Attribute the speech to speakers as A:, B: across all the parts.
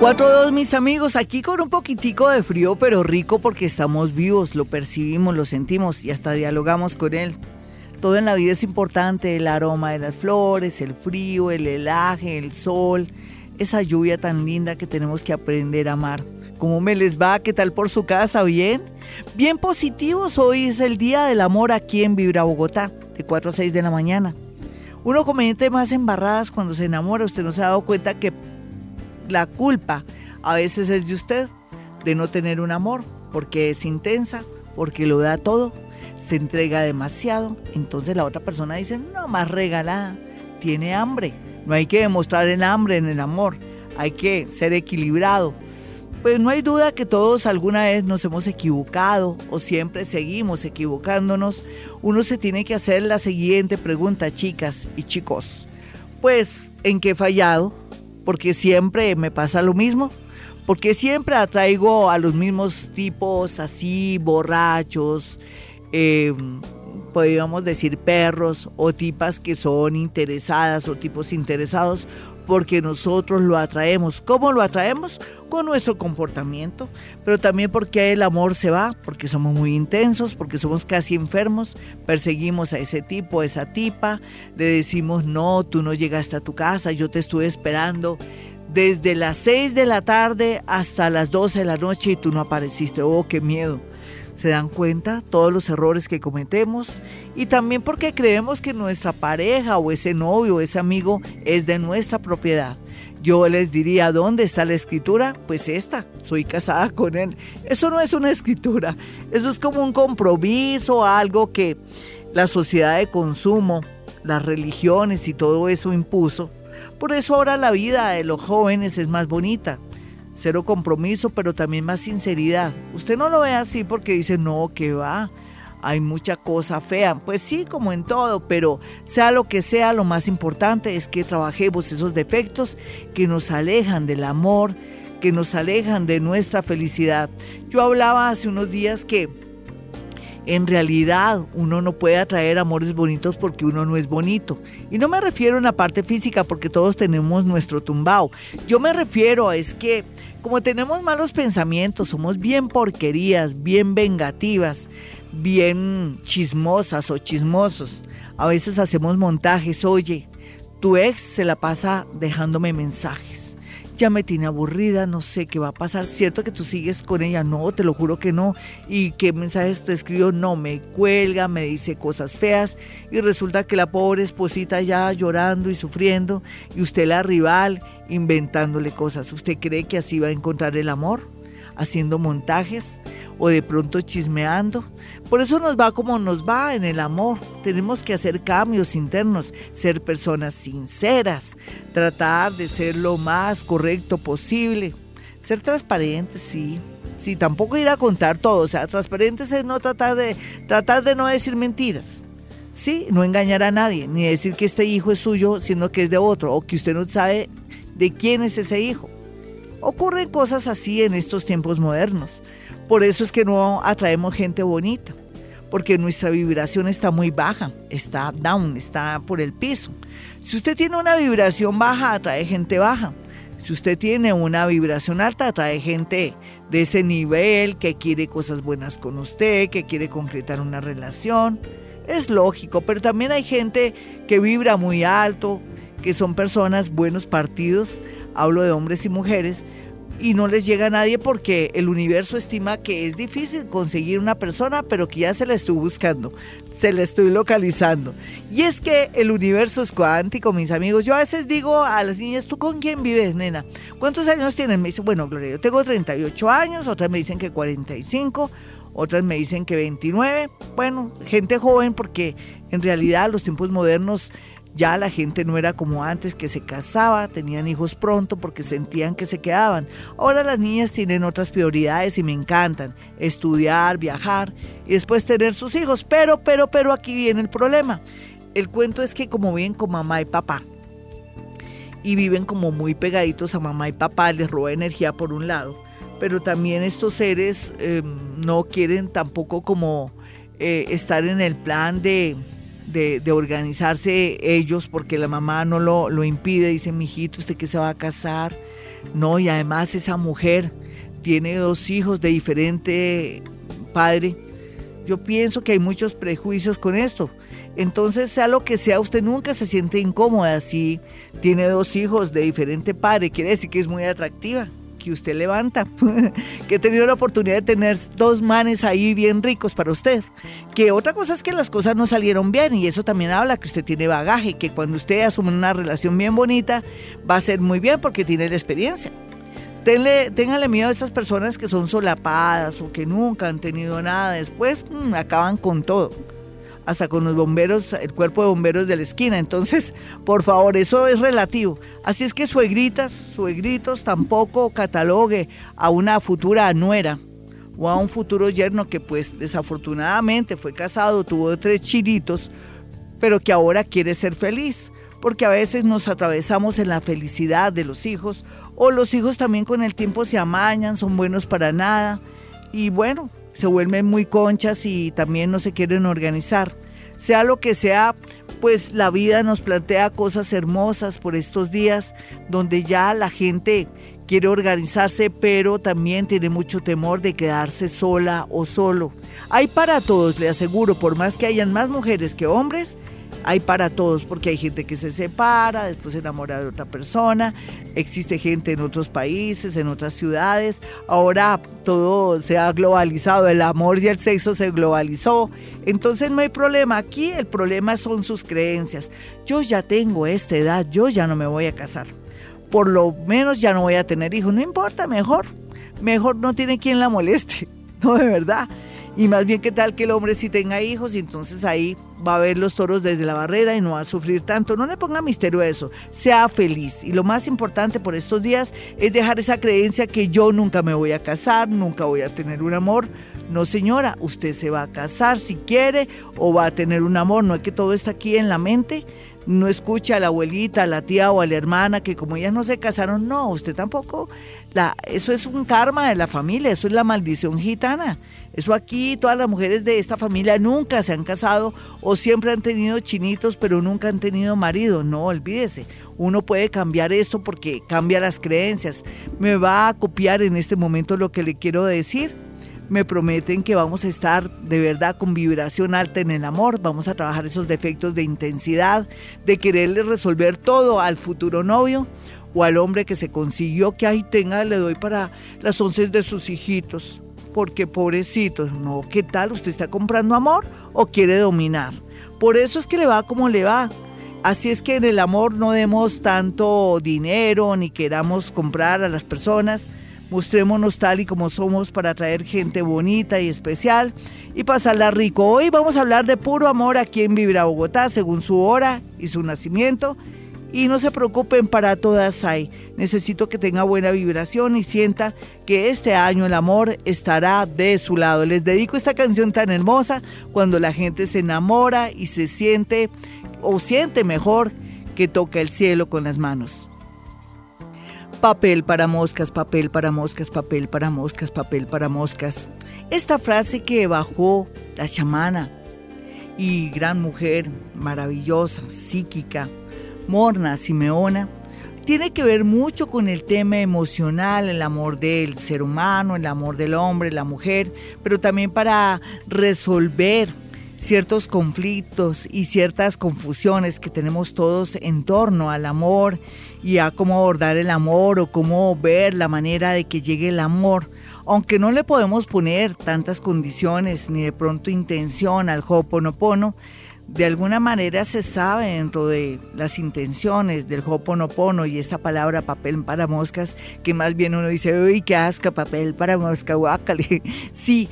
A: 4-2 mis amigos, aquí con un poquitico de frío pero rico porque estamos vivos, lo percibimos, lo sentimos y hasta dialogamos con él. Todo en la vida es importante, el aroma de las flores, el frío, el helaje, el sol, esa lluvia tan linda que tenemos que aprender a amar. ¿Cómo me les va? ¿Qué tal por su casa? ¿Bien? Bien positivos, hoy es el Día del Amor aquí en Vibra Bogotá, de 4 a 6 de la mañana. Uno comete más embarradas cuando se enamora, usted no se ha dado cuenta que la culpa a veces es de usted, de no tener un amor, porque es intensa, porque lo da todo, se entrega demasiado. Entonces la otra persona dice, no, más regalada, tiene hambre. No hay que demostrar el hambre en el amor, hay que ser equilibrado. Pues no hay duda que todos alguna vez nos hemos equivocado o siempre seguimos equivocándonos. Uno se tiene que hacer la siguiente pregunta, chicas y chicos. Pues, ¿en qué he fallado? Porque siempre me pasa lo mismo, porque siempre atraigo a los mismos tipos así, borrachos, eh, podríamos decir perros o tipas que son interesadas o tipos interesados porque nosotros lo atraemos. ¿Cómo lo atraemos? Con nuestro comportamiento, pero también porque el amor se va, porque somos muy intensos, porque somos casi enfermos, perseguimos a ese tipo, a esa tipa, le decimos, no, tú no llegaste a tu casa, yo te estuve esperando desde las 6 de la tarde hasta las 12 de la noche y tú no apareciste. Oh, qué miedo se dan cuenta todos los errores que cometemos y también porque creemos que nuestra pareja o ese novio o ese amigo es de nuestra propiedad. Yo les diría, ¿dónde está la escritura? Pues esta, soy casada con él. Eso no es una escritura, eso es como un compromiso, algo que la sociedad de consumo, las religiones y todo eso impuso. Por eso ahora la vida de los jóvenes es más bonita cero compromiso, pero también más sinceridad. Usted no lo ve así porque dice, no, que va, hay mucha cosa fea. Pues sí, como en todo, pero sea lo que sea, lo más importante es que trabajemos esos defectos que nos alejan del amor, que nos alejan de nuestra felicidad. Yo hablaba hace unos días que en realidad uno no puede atraer amores bonitos porque uno no es bonito. Y no me refiero a la parte física porque todos tenemos nuestro tumbao. Yo me refiero a es que como tenemos malos pensamientos, somos bien porquerías, bien vengativas, bien chismosas o chismosos. A veces hacemos montajes, oye, tu ex se la pasa dejándome mensajes ya me tiene aburrida, no sé qué va a pasar. ¿Cierto que tú sigues con ella? No, te lo juro que no. ¿Y qué mensajes te escribió? No, me cuelga, me dice cosas feas y resulta que la pobre esposita ya llorando y sufriendo y usted la rival inventándole cosas. ¿Usted cree que así va a encontrar el amor? Haciendo montajes o de pronto chismeando. Por eso nos va como nos va en el amor. Tenemos que hacer cambios internos, ser personas sinceras, tratar de ser lo más correcto posible, ser transparentes, sí. Sí, tampoco ir a contar todo, o sea, transparentes es no tratar de tratar de no decir mentiras. Sí, no engañar a nadie, ni decir que este hijo es suyo, sino que es de otro, o que usted no sabe de quién es ese hijo. Ocurren cosas así en estos tiempos modernos. Por eso es que no atraemos gente bonita, porque nuestra vibración está muy baja, está down, está por el piso. Si usted tiene una vibración baja, atrae gente baja. Si usted tiene una vibración alta, atrae gente de ese nivel que quiere cosas buenas con usted, que quiere concretar una relación. Es lógico, pero también hay gente que vibra muy alto, que son personas buenos partidos, hablo de hombres y mujeres, y no les llega a nadie porque el universo estima que es difícil conseguir una persona, pero que ya se la estoy buscando, se la estoy localizando. Y es que el universo es cuántico, mis amigos. Yo a veces digo a las niñas, ¿tú con quién vives, nena? ¿Cuántos años tienes? Me dicen, bueno, Gloria, yo tengo 38 años, otras me dicen que 45, otras me dicen que 29. Bueno, gente joven porque en realidad los tiempos modernos Ya la gente no era como antes que se casaba, tenían hijos pronto porque sentían que se quedaban. Ahora las niñas tienen otras prioridades y me encantan. Estudiar, viajar y después tener sus hijos. Pero, pero, pero aquí viene el problema. El cuento es que como viven con mamá y papá y viven como muy pegaditos a mamá y papá, les roba energía por un lado. Pero también estos seres em, no quieren tampoco como eh, estar en el plan de de, organizarse ellos porque la mamá no lo, lo impide, dice, mijito, ¿usted que se va a casar? No, y además esa mujer tiene dos hijos de diferente padre. Yo pienso que hay muchos prejuicios con esto. Entonces, sea lo que sea, usted nunca se siente incómoda si tiene dos hijos de diferente padre. Quiere decir que es muy atractiva que usted levanta, que he tenido la oportunidad de tener dos manes ahí bien ricos para usted. Que otra cosa es que las cosas no salieron bien y eso también habla que usted tiene bagaje, que cuando usted asume una relación bien bonita va a ser muy bien porque tiene la experiencia. Téngale miedo a estas personas que son solapadas o que nunca han tenido nada, después mm, acaban con todo hasta con los bomberos, el cuerpo de bomberos de la esquina. Entonces, por favor, eso es relativo. Así es que suegritas, suegritos, tampoco catalogue a una futura nuera o a un futuro yerno que pues desafortunadamente fue casado, tuvo tres chiritos, pero que ahora quiere ser feliz. Porque a veces nos atravesamos en la felicidad de los hijos, o los hijos también con el tiempo se amañan, son buenos para nada, y bueno, se vuelven muy conchas y también no se quieren organizar. Sea lo que sea, pues la vida nos plantea cosas hermosas por estos días donde ya la gente quiere organizarse, pero también tiene mucho temor de quedarse sola o solo. Hay para todos, le aseguro, por más que hayan más mujeres que hombres, hay para todos, porque hay gente que se separa, después se enamora de otra persona, existe gente en otros países, en otras ciudades, ahora todo se ha globalizado, el amor y el sexo se globalizó, entonces no hay problema, aquí el problema son sus creencias. Yo ya tengo esta edad, yo ya no me voy a casar, por lo menos ya no voy a tener hijos, no importa, mejor, mejor no tiene quien la moleste, no de verdad. Y más bien, ¿qué tal que el hombre sí tenga hijos? Y entonces ahí va a ver los toros desde la barrera y no va a sufrir tanto. No le ponga misterio a eso. Sea feliz. Y lo más importante por estos días es dejar esa creencia que yo nunca me voy a casar, nunca voy a tener un amor. No, señora, usted se va a casar si quiere o va a tener un amor. No es que todo está aquí en la mente no escucha a la abuelita, a la tía o a la hermana que como ellas no se casaron, no, usted tampoco. La, eso es un karma de la familia, eso es la maldición gitana. Eso aquí, todas las mujeres de esta familia nunca se han casado o siempre han tenido chinitos, pero nunca han tenido marido. No, olvídese. Uno puede cambiar esto porque cambia las creencias. Me va a copiar en este momento lo que le quiero decir me prometen que vamos a estar de verdad con vibración alta en el amor, vamos a trabajar esos defectos de intensidad, de quererle resolver todo al futuro novio o al hombre que se consiguió que ahí tenga, le doy para las once de sus hijitos, porque pobrecito, no, ¿qué tal? ¿Usted está comprando amor o quiere dominar? Por eso es que le va como le va. Así es que en el amor no demos tanto dinero ni queramos comprar a las personas Mostrémonos tal y como somos para atraer gente bonita y especial y pasarla rico. Hoy vamos a hablar de puro amor aquí en Vibra Bogotá, según su hora y su nacimiento. Y no se preocupen, para todas hay. Necesito que tenga buena vibración y sienta que este año el amor estará de su lado. Les dedico esta canción tan hermosa cuando la gente se enamora y se siente o siente mejor que toca el cielo con las manos. Papel para moscas, papel para moscas, papel para moscas, papel para moscas. Esta frase que bajó la chamana y gran mujer maravillosa, psíquica, Morna Simeona, tiene que ver mucho con el tema emocional, el amor del ser humano, el amor del hombre, la mujer, pero también para resolver ciertos conflictos y ciertas confusiones que tenemos todos en torno al amor y a cómo abordar el amor o cómo ver la manera de que llegue el amor. Aunque no le podemos poner tantas condiciones ni de pronto intención al Hoponopono, de alguna manera se sabe dentro de las intenciones del Hoponopono y esta palabra papel para moscas, que más bien uno dice, uy, qué asca, papel para mosca, guácale. Sí,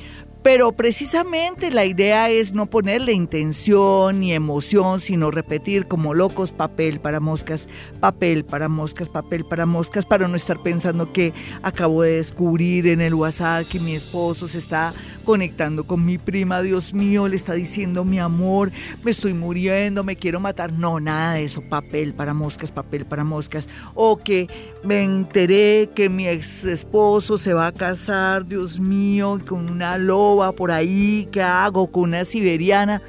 A: Pero precisamente la idea es no ponerle intención ni emoción, sino repetir como locos papel para moscas, papel para moscas, papel para moscas, para no estar pensando que acabo de descubrir en el WhatsApp que mi esposo se está conectando con mi prima, Dios mío, le está diciendo mi amor, me estoy muriendo, me quiero matar. No, nada de eso, papel para moscas, papel para moscas. O que me enteré que mi ex esposo se va a casar, Dios mío, con una loba por ahí, ¿qué hago con una siberiana?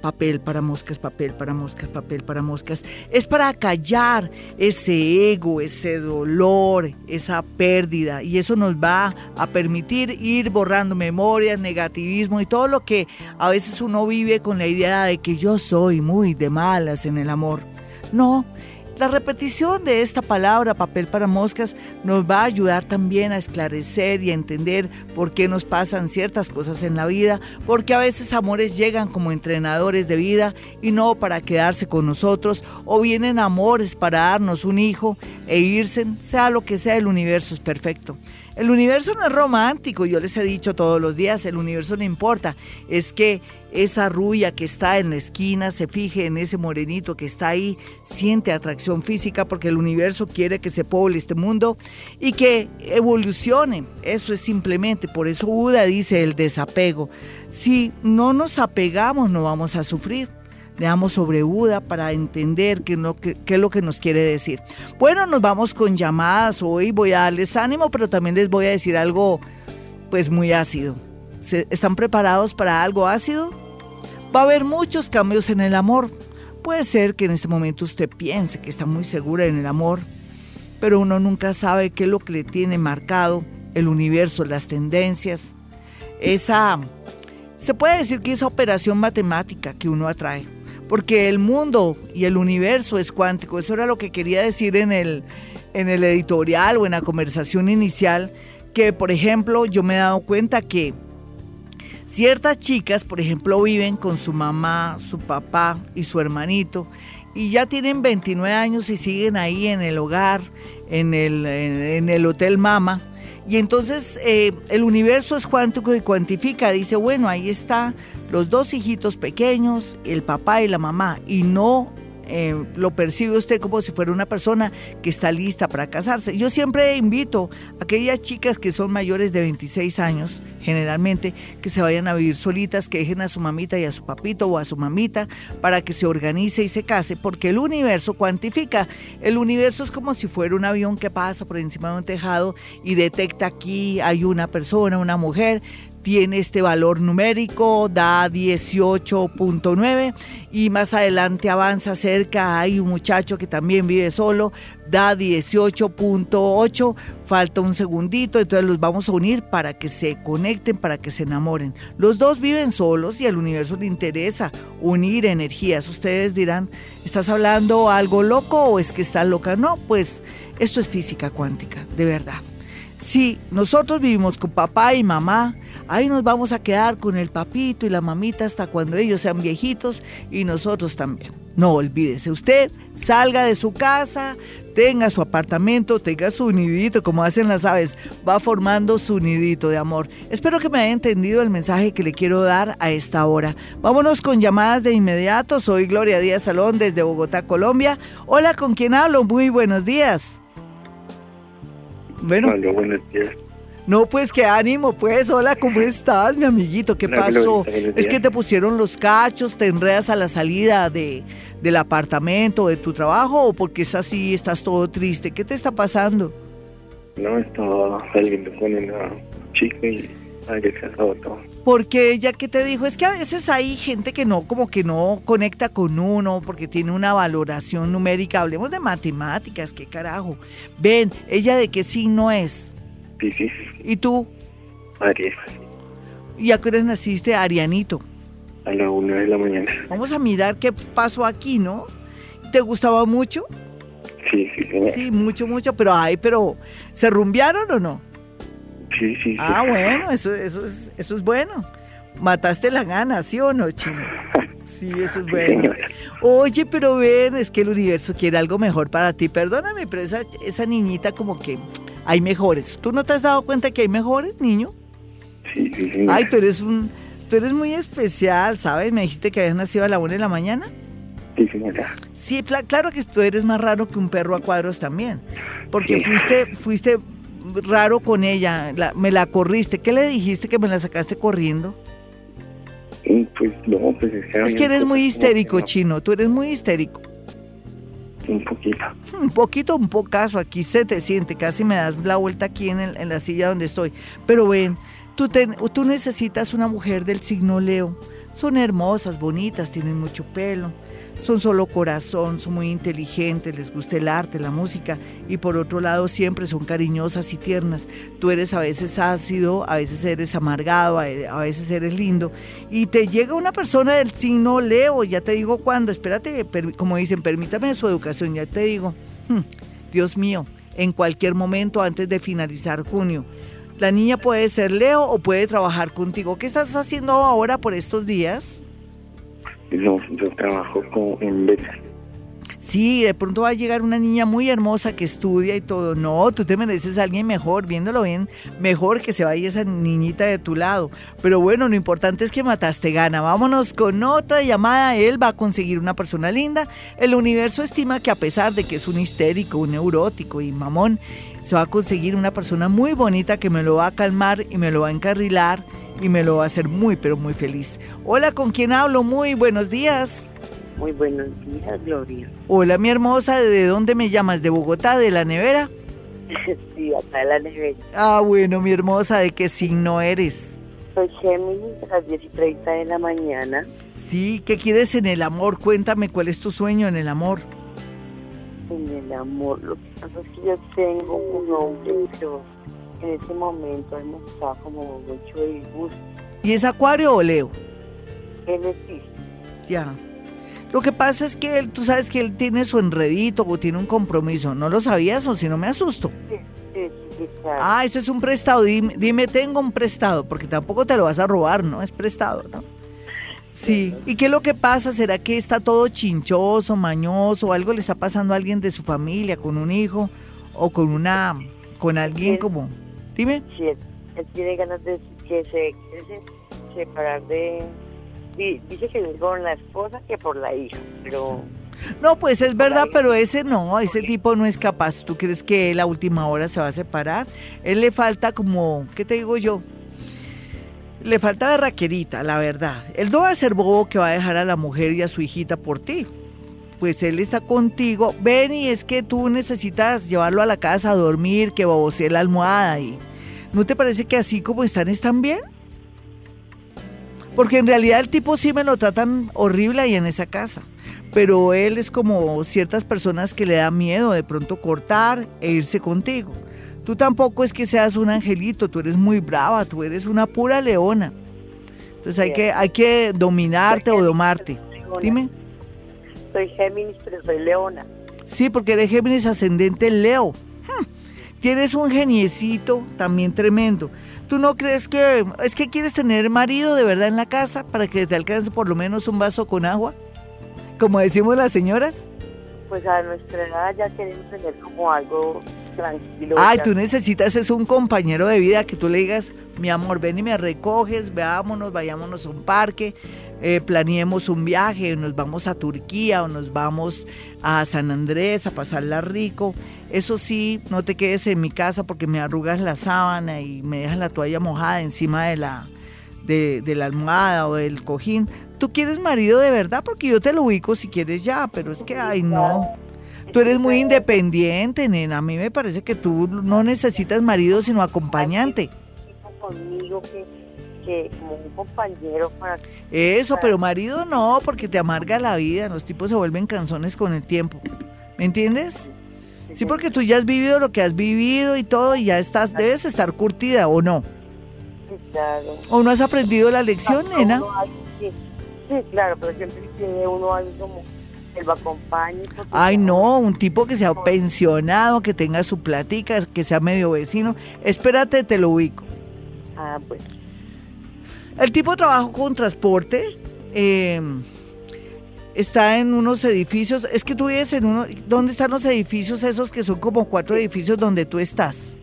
A: Papel para moscas, papel para moscas, papel para moscas. Es para callar ese ego, ese dolor, esa pérdida. Y eso nos va a permitir ir borrando memorias, negativismo y todo lo que a veces uno vive con la idea de que yo soy muy de malas en el amor. No, la repetición de esta palabra, papel para moscas, nos va a ayudar también a esclarecer y a entender por qué nos pasan ciertas cosas en la vida, porque a veces amores llegan como entrenadores de vida y no para quedarse con nosotros, o vienen amores para darnos un hijo e irse, sea lo que sea, el universo es perfecto. El universo no es romántico, yo les he dicho todos los días, el universo no importa, es que esa rubia que está en la esquina se fije en ese morenito que está ahí, siente atracción física porque el universo quiere que se poble este mundo y que evolucione. Eso es simplemente, por eso Buda dice el desapego. Si no nos apegamos no vamos a sufrir. Leamos sobre Buda para entender qué, es lo que nos quiere decir. Bueno, nos vamos con llamadas. Hoy voy a darles ánimo, pero también les voy a decir algo pues muy ácido. ¿Están preparados para algo ácido? Va a haber muchos cambios en el amor. Puede ser que en este momento usted piense que está muy segura en el amor, pero uno nunca sabe qué es lo que le tiene marcado el universo, las tendencias. Esa, se puede decir que esa operación matemática que uno atrae porque el mundo y el universo es cuántico. Eso era lo que quería decir en el, en el editorial o en la conversación inicial, que por ejemplo yo me he dado cuenta que ciertas chicas, por ejemplo, viven con su mamá, su papá y su hermanito y ya tienen 29 años y siguen ahí en el hogar, en el, en, el Hotel Mama. Y entonces eh, el universo es cuántico y cuantifica. Dice, bueno, ahí está los dos hijitos pequeños, el papá y la mamá, y no eh, lo percibe usted como si fuera una persona que está lista para casarse. Yo siempre invito a aquellas chicas que son mayores de 26 años, generalmente, que se vayan a vivir solitas, que dejen a su mamita y a su papito o a su mamita para que se organice y se case, porque el universo cuantifica. El universo es como si fuera un avión que pasa por encima de un tejado y detecta aquí hay una persona, una mujer, tiene este valor numérico, da 18.9 y más adelante avanza cerca, hay un muchacho que también vive solo, da 18.8, falta un segundito, entonces los vamos a unir para que se conecten, para que se enamoren. Los dos viven solos y al universo le interesa unir energías. Ustedes dirán, ¿estás hablando algo loco o es que estás loca? No, pues esto es física cuántica, de verdad. Si nosotros vivimos con papá y mamá, ahí nos vamos a quedar con el papito y la mamita hasta cuando ellos sean viejitos y nosotros también. No olvídese, usted salga de su casa, tenga su apartamento, tenga su nidito, como hacen las aves, va formando su nidito de amor. Espero que me haya entendido el mensaje que le quiero dar a esta hora. Vámonos con llamadas de inmediato. Soy Gloria Díaz Salón desde Bogotá, Colombia. Hola, ¿con quién hablo? Muy buenos días.
B: Bueno. buenos días.
A: No, pues qué ánimo, pues. Hola, ¿cómo estás, mi amiguito? ¿Qué pasó? es que te pusieron los cachos, te enredas a la salida de, del apartamento, de tu trabajo, o porque es así, estás todo triste. ¿Qué te está pasando?
B: No, estaba saliendo con una chica y todo.
A: Porque ella que te dijo, es que a veces hay gente que no, como que no conecta con uno, porque tiene una valoración numérica. Hablemos de matemáticas, qué carajo. Ven, ella de qué signo es. ¿Y tú?
B: Aries.
A: ¿Y a qué hora naciste, Arianito?
B: A la una de la mañana.
A: Vamos a mirar qué pasó aquí, ¿no? ¿Te gustaba mucho?
B: Sí, sí,
A: Sí, mucho, mucho, pero ay, pero ¿se rumbearon o no?
B: Sí, sí.
A: Ah, bueno, eso, eso, es, eso es bueno. Mataste la gana, ¿sí o no, chino? Sí, eso es bueno. Oye, pero ven, es que el universo quiere algo mejor para ti. Perdóname, pero esa, esa niñita como que hay mejores. ¿Tú no te has dado cuenta que hay mejores, niño?
B: Sí, sí, sí.
A: Ay, pero es un, tú eres muy especial, ¿sabes? Me dijiste que habías nacido a la una de la mañana.
B: Sí, señora.
A: Sí, claro que tú eres más raro que un perro a cuadros también, porque
B: Sí.
A: fuiste, fuiste raro con ella, la- me la corriste. ¿Qué le dijiste que me la sacaste corriendo?
B: Mm, Pues no, pues es que...
A: Es que eres muy histérico,
B: que no-
A: chino. Tú eres muy histérico.
B: Un poquito.
A: Un poquito, un pocaso. Aquí se te siente. Casi me das la vuelta aquí en, el- la silla donde estoy. Pero ven, tú, te- tú necesitas una mujer del signo Leo. Son hermosas, bonitas, tienen mucho pelo. Son solo corazón, son muy inteligentes, les gusta el arte, la música y por otro lado siempre son cariñosas y tiernas. Tú eres a veces ácido, a veces eres amargado, a veces eres lindo y te llega una persona del signo Leo, ya te digo cuándo, espérate, como dicen, permítame su educación, ya te digo, Hmm, Dios mío, en cualquier momento antes de finalizar junio. La niña puede ser Leo o puede trabajar contigo. ¿Qué estás haciendo ahora por estos días?
B: No, yo trabajo con, en Bélgica.
A: Sí, de pronto va a llegar una niña muy hermosa que estudia y todo. No, tú te mereces a alguien mejor, viéndolo bien, mejor que se vaya esa niñita de tu lado. Pero bueno, lo importante es que mataste gana. Vámonos con otra llamada. Él va a conseguir una persona linda. El universo estima que a pesar de que es un histérico, un neurótico y mamón, se va a conseguir una persona muy bonita que me lo va a calmar y me lo va a encarrilar y me lo va a hacer muy, pero muy feliz. Hola, ¿con quién hablo? Muy buenos días.
C: Muy buenos días, Gloria.
A: Hola, mi hermosa, ¿de dónde me llamas? ¿De Bogotá, de la nevera?
C: sí, acá en la nevera.
A: Ah, bueno, mi hermosa, ¿de qué signo eres?
C: Soy Géminis a las 10 y 30 de la mañana.
A: Sí, ¿qué quieres en el amor? Cuéntame cuál es tu sueño en el amor.
C: En el amor, lo que pasa es que yo tengo un hombre, pero en ese momento hemos estado como mucho de disgusto.
A: ¿Y es Acuario o Leo?
C: Él es sí,
A: Ya. Lo que pasa es que él, tú sabes que él tiene su enredito o tiene un compromiso. ¿No lo sabías o si no me asusto?
C: sí, sí, sí, claro.
A: Ah, eso es un prestado. Dime, dime, tengo un prestado, porque tampoco te lo vas a robar, ¿no? Es prestado, ¿no? Sí. ¿Y qué es lo que pasa? ¿Será que está todo chinchoso, mañoso? ¿Algo le está pasando a alguien de su familia, con un hijo o con una, con alguien como? Dime.
C: Sí, él, él tiene ganas de que se, separar de... di- Dice que es por la esposa que por la hija, pero
A: No, pues es verdad, pero ese no, ese tipo no es capaz. ¿Tú crees que él a última hora se va a separar? Él le falta como, ¿qué te digo yo? Le falta berraquerita, la verdad. Él no va a ser bobo que va a dejar a la mujer y a su hijita por ti. Pues él está contigo. Ven y es que tú necesitas llevarlo a la casa a dormir, que babosee la almohada y... ¿No te parece que así como están, están bien? Porque en realidad el tipo sí me lo tratan horrible ahí en esa casa. Pero él es como ciertas personas que le da miedo de pronto cortar e irse contigo. Tú tampoco es que seas un angelito, tú eres muy brava, tú eres una pura leona. Entonces hay que, hay que dominarte o domarte. Dime.
C: Soy Géminis, pero soy Leona.
A: Sí, porque eres Géminis ascendente Leo. Hmm, Tienes un geniecito también tremendo. ¿Tú no crees que es que quieres tener marido de verdad en la casa para que te alcance por lo menos un vaso con agua? Como decimos las señoras.
C: Pues a nuestra edad ya queremos tener como algo tranquilo.
A: Ay,
C: ya-
A: tú necesitas es un compañero de vida que tú le digas, mi amor, ven y me recoges, veámonos, vayámonos a un parque, eh, planeemos un viaje, nos vamos a Turquía o nos vamos a San Andrés a pasarla rico. Eso sí, no te quedes en mi casa porque me arrugas la sábana y me dejas la toalla mojada encima de la, de, la almohada o del cojín. Tú quieres marido de verdad porque yo te lo ubico si quieres ya, pero es que, ay, no. Tú eres muy independiente, nena. A mí me parece que tú no necesitas marido, sino acompañante.
C: conmigo que, que como un compañero para
A: Eso, pero marido no, porque te amarga la vida. Los tipos se vuelven canzones con el tiempo. ¿Me entiendes? Sí, porque tú ya has vivido lo que has vivido y todo, y ya estás, debes estar curtida, ¿o no?
C: Sí, claro.
A: ¿O no has aprendido la lección, nena?
C: Hay- sí, sí, claro, pero siempre tiene uno algo como que lo acompañe. porque
A: Ay, no, un tipo que sea pensionado, que tenga su platica, que sea medio vecino. Espérate, te lo ubico.
C: Ah, pues,
A: El tipo trabaja con transporte, eh, está en unos edificios, es que tú vives en uno, ¿dónde están los edificios esos que son como cuatro edificios donde tú estás?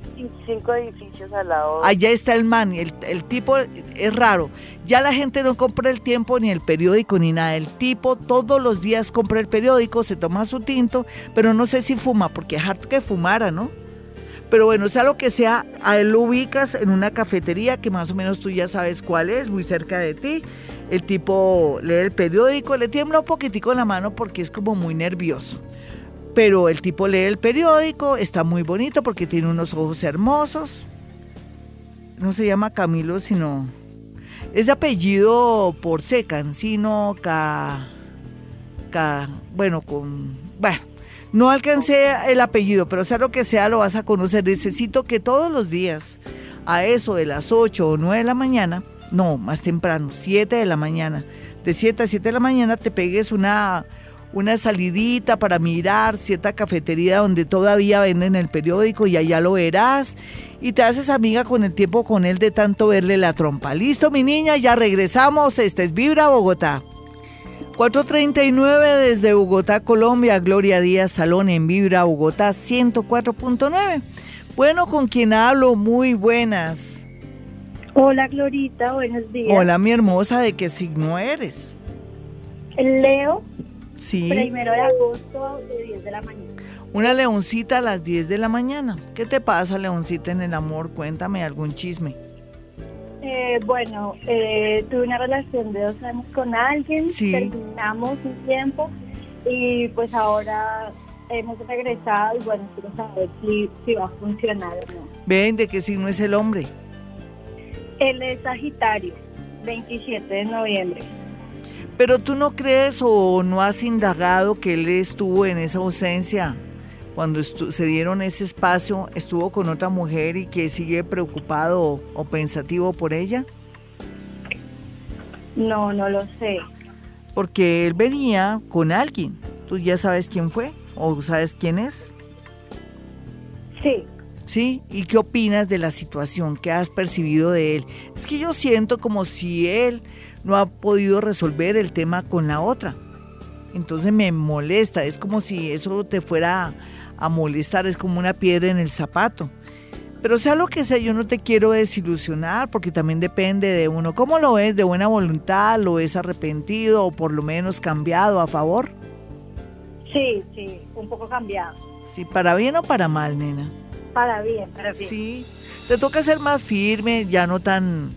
C: cinco edificios al lado.
A: Allá está el man, el, el tipo es raro. Ya la gente no compra el tiempo ni el periódico ni nada. El tipo todos los días compra el periódico, se toma su tinto, pero no sé si fuma, porque es harto que fumara, ¿no? Pero bueno, sea lo que sea, a él lo ubicas en una cafetería que más o menos tú ya sabes cuál es, muy cerca de ti. El tipo lee el periódico, le tiembla un poquitico la mano porque es como muy nervioso. Pero el tipo lee el periódico, está muy bonito porque tiene unos ojos hermosos. No se llama Camilo, sino... Es de apellido por C, Cancino, Ca... Bueno, con... Bueno, no alcancé el apellido, pero sea lo que sea, lo vas a conocer. Necesito que todos los días, a eso de las 8 o 9 de la mañana, no, más temprano, 7 de la mañana, de 7 a 7 de la mañana te pegues una una salidita para mirar cierta cafetería donde todavía venden el periódico y allá lo verás y te haces amiga con el tiempo con él de tanto verle la trompa. Listo, mi niña, ya regresamos. Esta es Vibra Bogotá. 439 desde Bogotá, Colombia. Gloria Díaz Salón en Vibra Bogotá 104.9. Bueno, con quien hablo, muy buenas.
D: Hola, Glorita, buenos días.
A: Hola, mi hermosa, ¿de qué signo eres?
D: Leo
A: Sí.
D: Primero de agosto de 10 de la mañana.
A: Una leoncita a las 10 de la mañana. ¿Qué te pasa, leoncita, en el amor? Cuéntame algún chisme.
D: Eh, bueno, eh, tuve una relación de dos años con alguien,
A: Sí.
D: terminamos un tiempo y pues ahora hemos regresado y bueno, quiero saber si, si va a funcionar o no.
A: Ven, ¿de qué signo es el hombre?
D: Él es Sagitario, 27 de noviembre.
A: Pero tú no crees o no has indagado que él estuvo en esa ausencia cuando se dieron ese espacio, estuvo con otra mujer y que sigue preocupado o, o pensativo por ella?
D: No, no lo sé.
A: Porque él venía con alguien. ¿Tú ya sabes quién fue? ¿O sabes quién es?
D: Sí,
A: ¿Sí? ¿Y qué opinas de la situación? ¿Qué has percibido de él? Es que yo siento como si él no ha podido resolver el tema con la otra. Entonces me molesta, es como si eso te fuera a molestar, es como una piedra en el zapato. Pero sea lo que sea, yo no te quiero desilusionar porque también depende de uno. ¿Cómo lo ves? ¿De buena voluntad? ¿Lo es arrepentido o por lo menos cambiado a favor?
D: sí, sí, un poco cambiado.
A: Sí, para bien o para mal, nena.
D: Para bien, para bien.
A: Sí, te toca ser más firme, ya no tan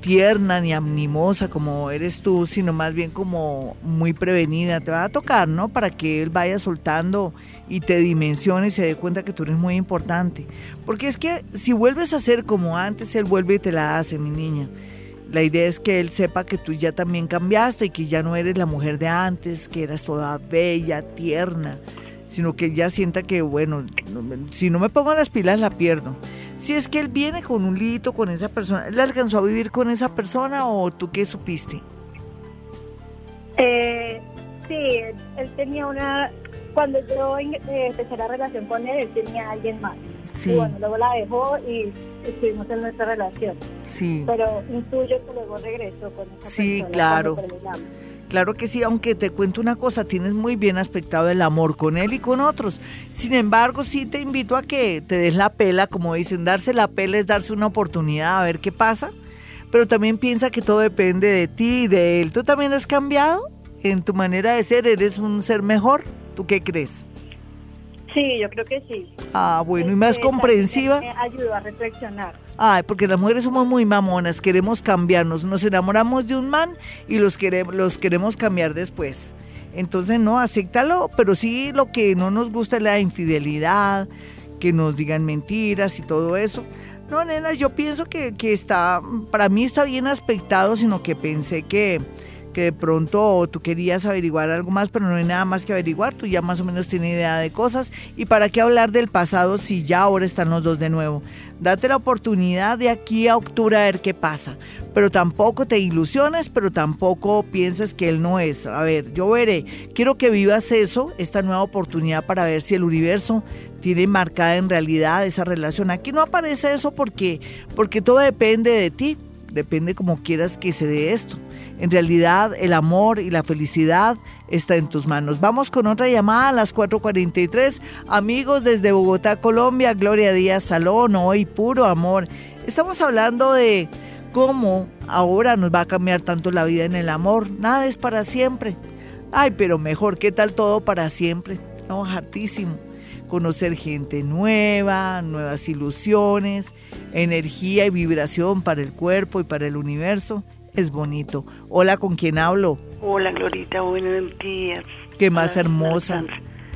A: tierna ni animosa como eres tú, sino más bien como muy prevenida. Te va a tocar, ¿no? Para que él vaya soltando y te dimensione y se dé cuenta que tú eres muy importante. Porque es que si vuelves a ser como antes, él vuelve y te la hace, mi niña. La idea es que él sepa que tú ya también cambiaste y que ya no eres la mujer de antes, que eras toda bella, tierna, sino que ya sienta que, bueno, si no me pongo las pilas la pierdo. Si es que él viene con un lito con esa persona, ¿él alcanzó a vivir con esa persona o tú qué supiste?
D: Eh, sí, él tenía una... Cuando yo eh, empecé la relación con él, él tenía a alguien más.
A: Sí,
D: Y bueno, luego la dejó y estuvimos en nuestra relación.
A: sí.
D: Pero intuyo que luego regresó con esa
A: Sí,
D: persona
A: claro. Claro que sí, aunque te cuento una cosa, tienes muy bien aspectado el amor con él y con otros. Sin embargo, sí te invito a que te des la pela, como dicen, darse la pela es darse una oportunidad a ver qué pasa. Pero también piensa que todo depende de ti y de él. ¿Tú también has cambiado en tu manera de ser? ¿Eres un ser mejor? ¿Tú qué crees?
D: Sí, yo creo que sí.
A: Ah, bueno, y más
D: Este,
A: comprensiva.
D: Me ayudó a reflexionar.
A: Ay, porque las mujeres somos muy mamonas, queremos cambiarnos, nos enamoramos de un man y los queremos, los queremos cambiar después. Entonces, no, acéptalo, pero sí lo que no nos gusta es la infidelidad, que nos digan mentiras y todo eso. No, nena, yo pienso que, que está, para mí está bien aspectado, sino que pensé que, que de pronto tú querías averiguar algo más, pero no hay nada más que averiguar, tú ya más o menos tienes idea de cosas. ¿Y para qué hablar del pasado si ya ahora están los dos de nuevo? Date la oportunidad de aquí a octubre a ver qué pasa. Pero tampoco te ilusiones, pero tampoco pienses que él no es. A ver, yo veré. Quiero que vivas eso, esta nueva oportunidad para ver si el universo tiene marcada en realidad esa relación. Aquí no aparece eso porque, porque todo depende de ti. Depende como quieras que se dé esto. En realidad, el amor y la felicidad está en tus manos. Vamos con otra llamada a las 4:43. Amigos desde Bogotá, Colombia, Gloria Díaz Salón, hoy puro amor. Estamos hablando de cómo ahora nos va a cambiar tanto la vida en el amor. Nada es para siempre. Ay, pero mejor, ¿qué tal todo para siempre? No, hartísimo. Conocer gente nueva, nuevas ilusiones, energía y vibración para el cuerpo y para el universo. Es bonito. Hola, ¿con quién hablo?
E: Hola, Glorita, buenos días.
A: Qué más hermosa.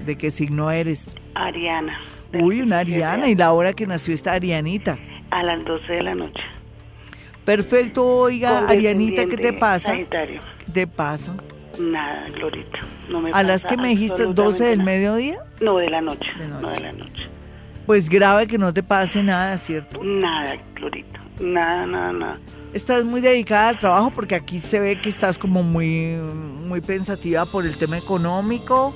A: ¿De qué signo eres?
E: Ariana.
A: Uy, una Ariana. ¿Y la hora que nació esta Arianita?
E: A las 12 de la noche.
A: Perfecto, oiga, Arianita, ¿qué te pasa?
E: Sagitario.
A: ¿Qué te pasa?
E: Nada, Glorita. No me
A: ¿A las que me dijiste 12 del
E: nada.
A: mediodía?
E: No, de la noche.
A: De
E: No,
A: noche.
E: de la noche.
A: Pues grave que no te pase nada, ¿cierto?
E: Nada, Glorita. Nada, nada, nada.
A: Estás muy dedicada al trabajo porque aquí se ve que estás como muy, muy pensativa por el tema económico,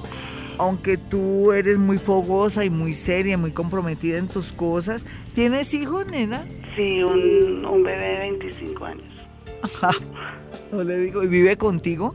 A: aunque tú eres muy fogosa y muy seria, muy comprometida en tus cosas. ¿Tienes hijos, nena?
E: Sí, un, un bebé de 25 años.
A: No le digo, ¿y vive contigo?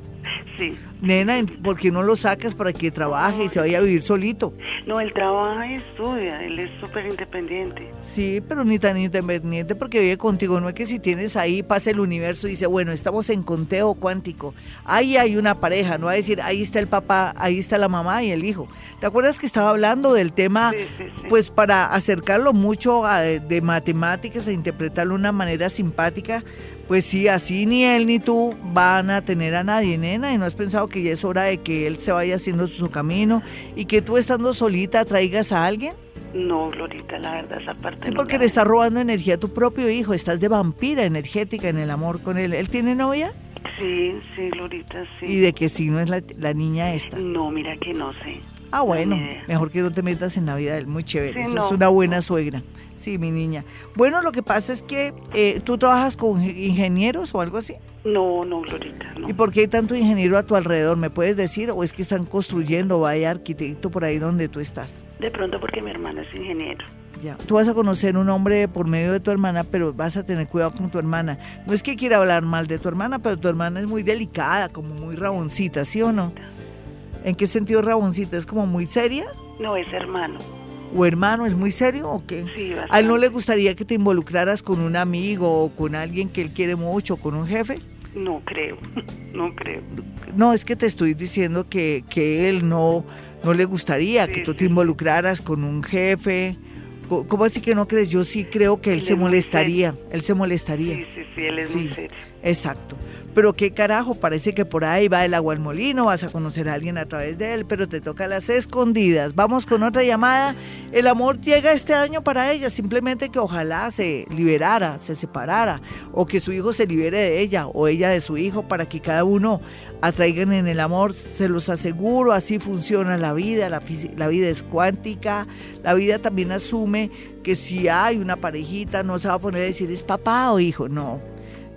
E: Sí.
A: Nena, ¿por qué no lo sacas para que trabaje y se vaya a vivir solito?
E: No, él trabaja y estudia. Él es súper independiente.
A: Sí, pero ni tan independiente porque vive contigo. No es que si tienes ahí, pasa el universo y dice, bueno, estamos en conteo cuántico. Ahí hay una pareja, no va a decir, ahí está el papá, ahí está la mamá y el hijo. ¿Te acuerdas que estaba hablando del tema,
E: Sí, sí, sí.
A: pues para acercarlo mucho a- de matemáticas e interpretarlo de una manera simpática? Pues sí, así ni él ni tú van a tener a nadie, nena, y no has pensado que ya es hora de que él se vaya haciendo su camino y que tú estando solita traigas a alguien.
E: No, Glorita, la verdad, esa parte
A: Sí,
E: no
A: porque
E: la-
A: le estás robando energía a tu propio hijo, estás de vampira energética en el amor con él. ¿Él tiene novia?
E: Sí, sí, Glorita, sí.
A: ¿Y de qué signo es la, la niña esta?
E: No, mira que no sé.
A: Ah, bueno, mejor que no te metas en la vida de él, muy chévere.
E: Sí,
A: Eso
E: no.
A: es una buena suegra. Sí, mi niña. Bueno, lo que pasa es que eh, tú trabajas con ge- ingenieros o algo así.
E: No, no, Glorita, no.
A: ¿Y por qué hay tanto ingeniero a tu alrededor? ¿Me puedes decir? ¿O es que están construyendo o hay arquitecto por ahí donde tú estás?
E: De pronto porque mi hermano es ingeniero.
A: Ya. Tú vas a conocer un hombre por medio de tu hermana, pero vas a tener cuidado con tu hermana. No es que quiera hablar mal de tu hermana, pero tu hermana es muy delicada, como muy raboncita, ¿sí o no? ¿En qué sentido raboncita? ¿Es como muy seria?
E: No, es hermano.
A: ¿O hermano es muy serio o qué?
E: Sí,
A: ¿A él no le gustaría que te involucraras con un amigo o con alguien que él quiere mucho, con un jefe?
E: No creo, no creo.
A: No, es que te estoy diciendo que, que él no, no le gustaría
E: Sí,
A: que tú te involucraras con un jefe. ¿Cómo así que no crees? Yo sí creo que él se molestaría. Él se molestaría.
E: Sí, sí, él es muy
A: Sí.
E: serio.
A: Exacto. Pero qué carajo, parece que por ahí va el agua al molino, vas a conocer a alguien a través de él, pero te toca las escondidas. Vamos con otra llamada. El amor llega este año para ella, simplemente que ojalá se liberara, se separara, o que su hijo se libere de ella, o ella de su hijo, para que cada uno atraigan en el amor. Se los aseguro, así funciona la vida, la, la vida es cuántica, la vida también asume que si hay una parejita, no se va a poner a decir es papá o hijo, no.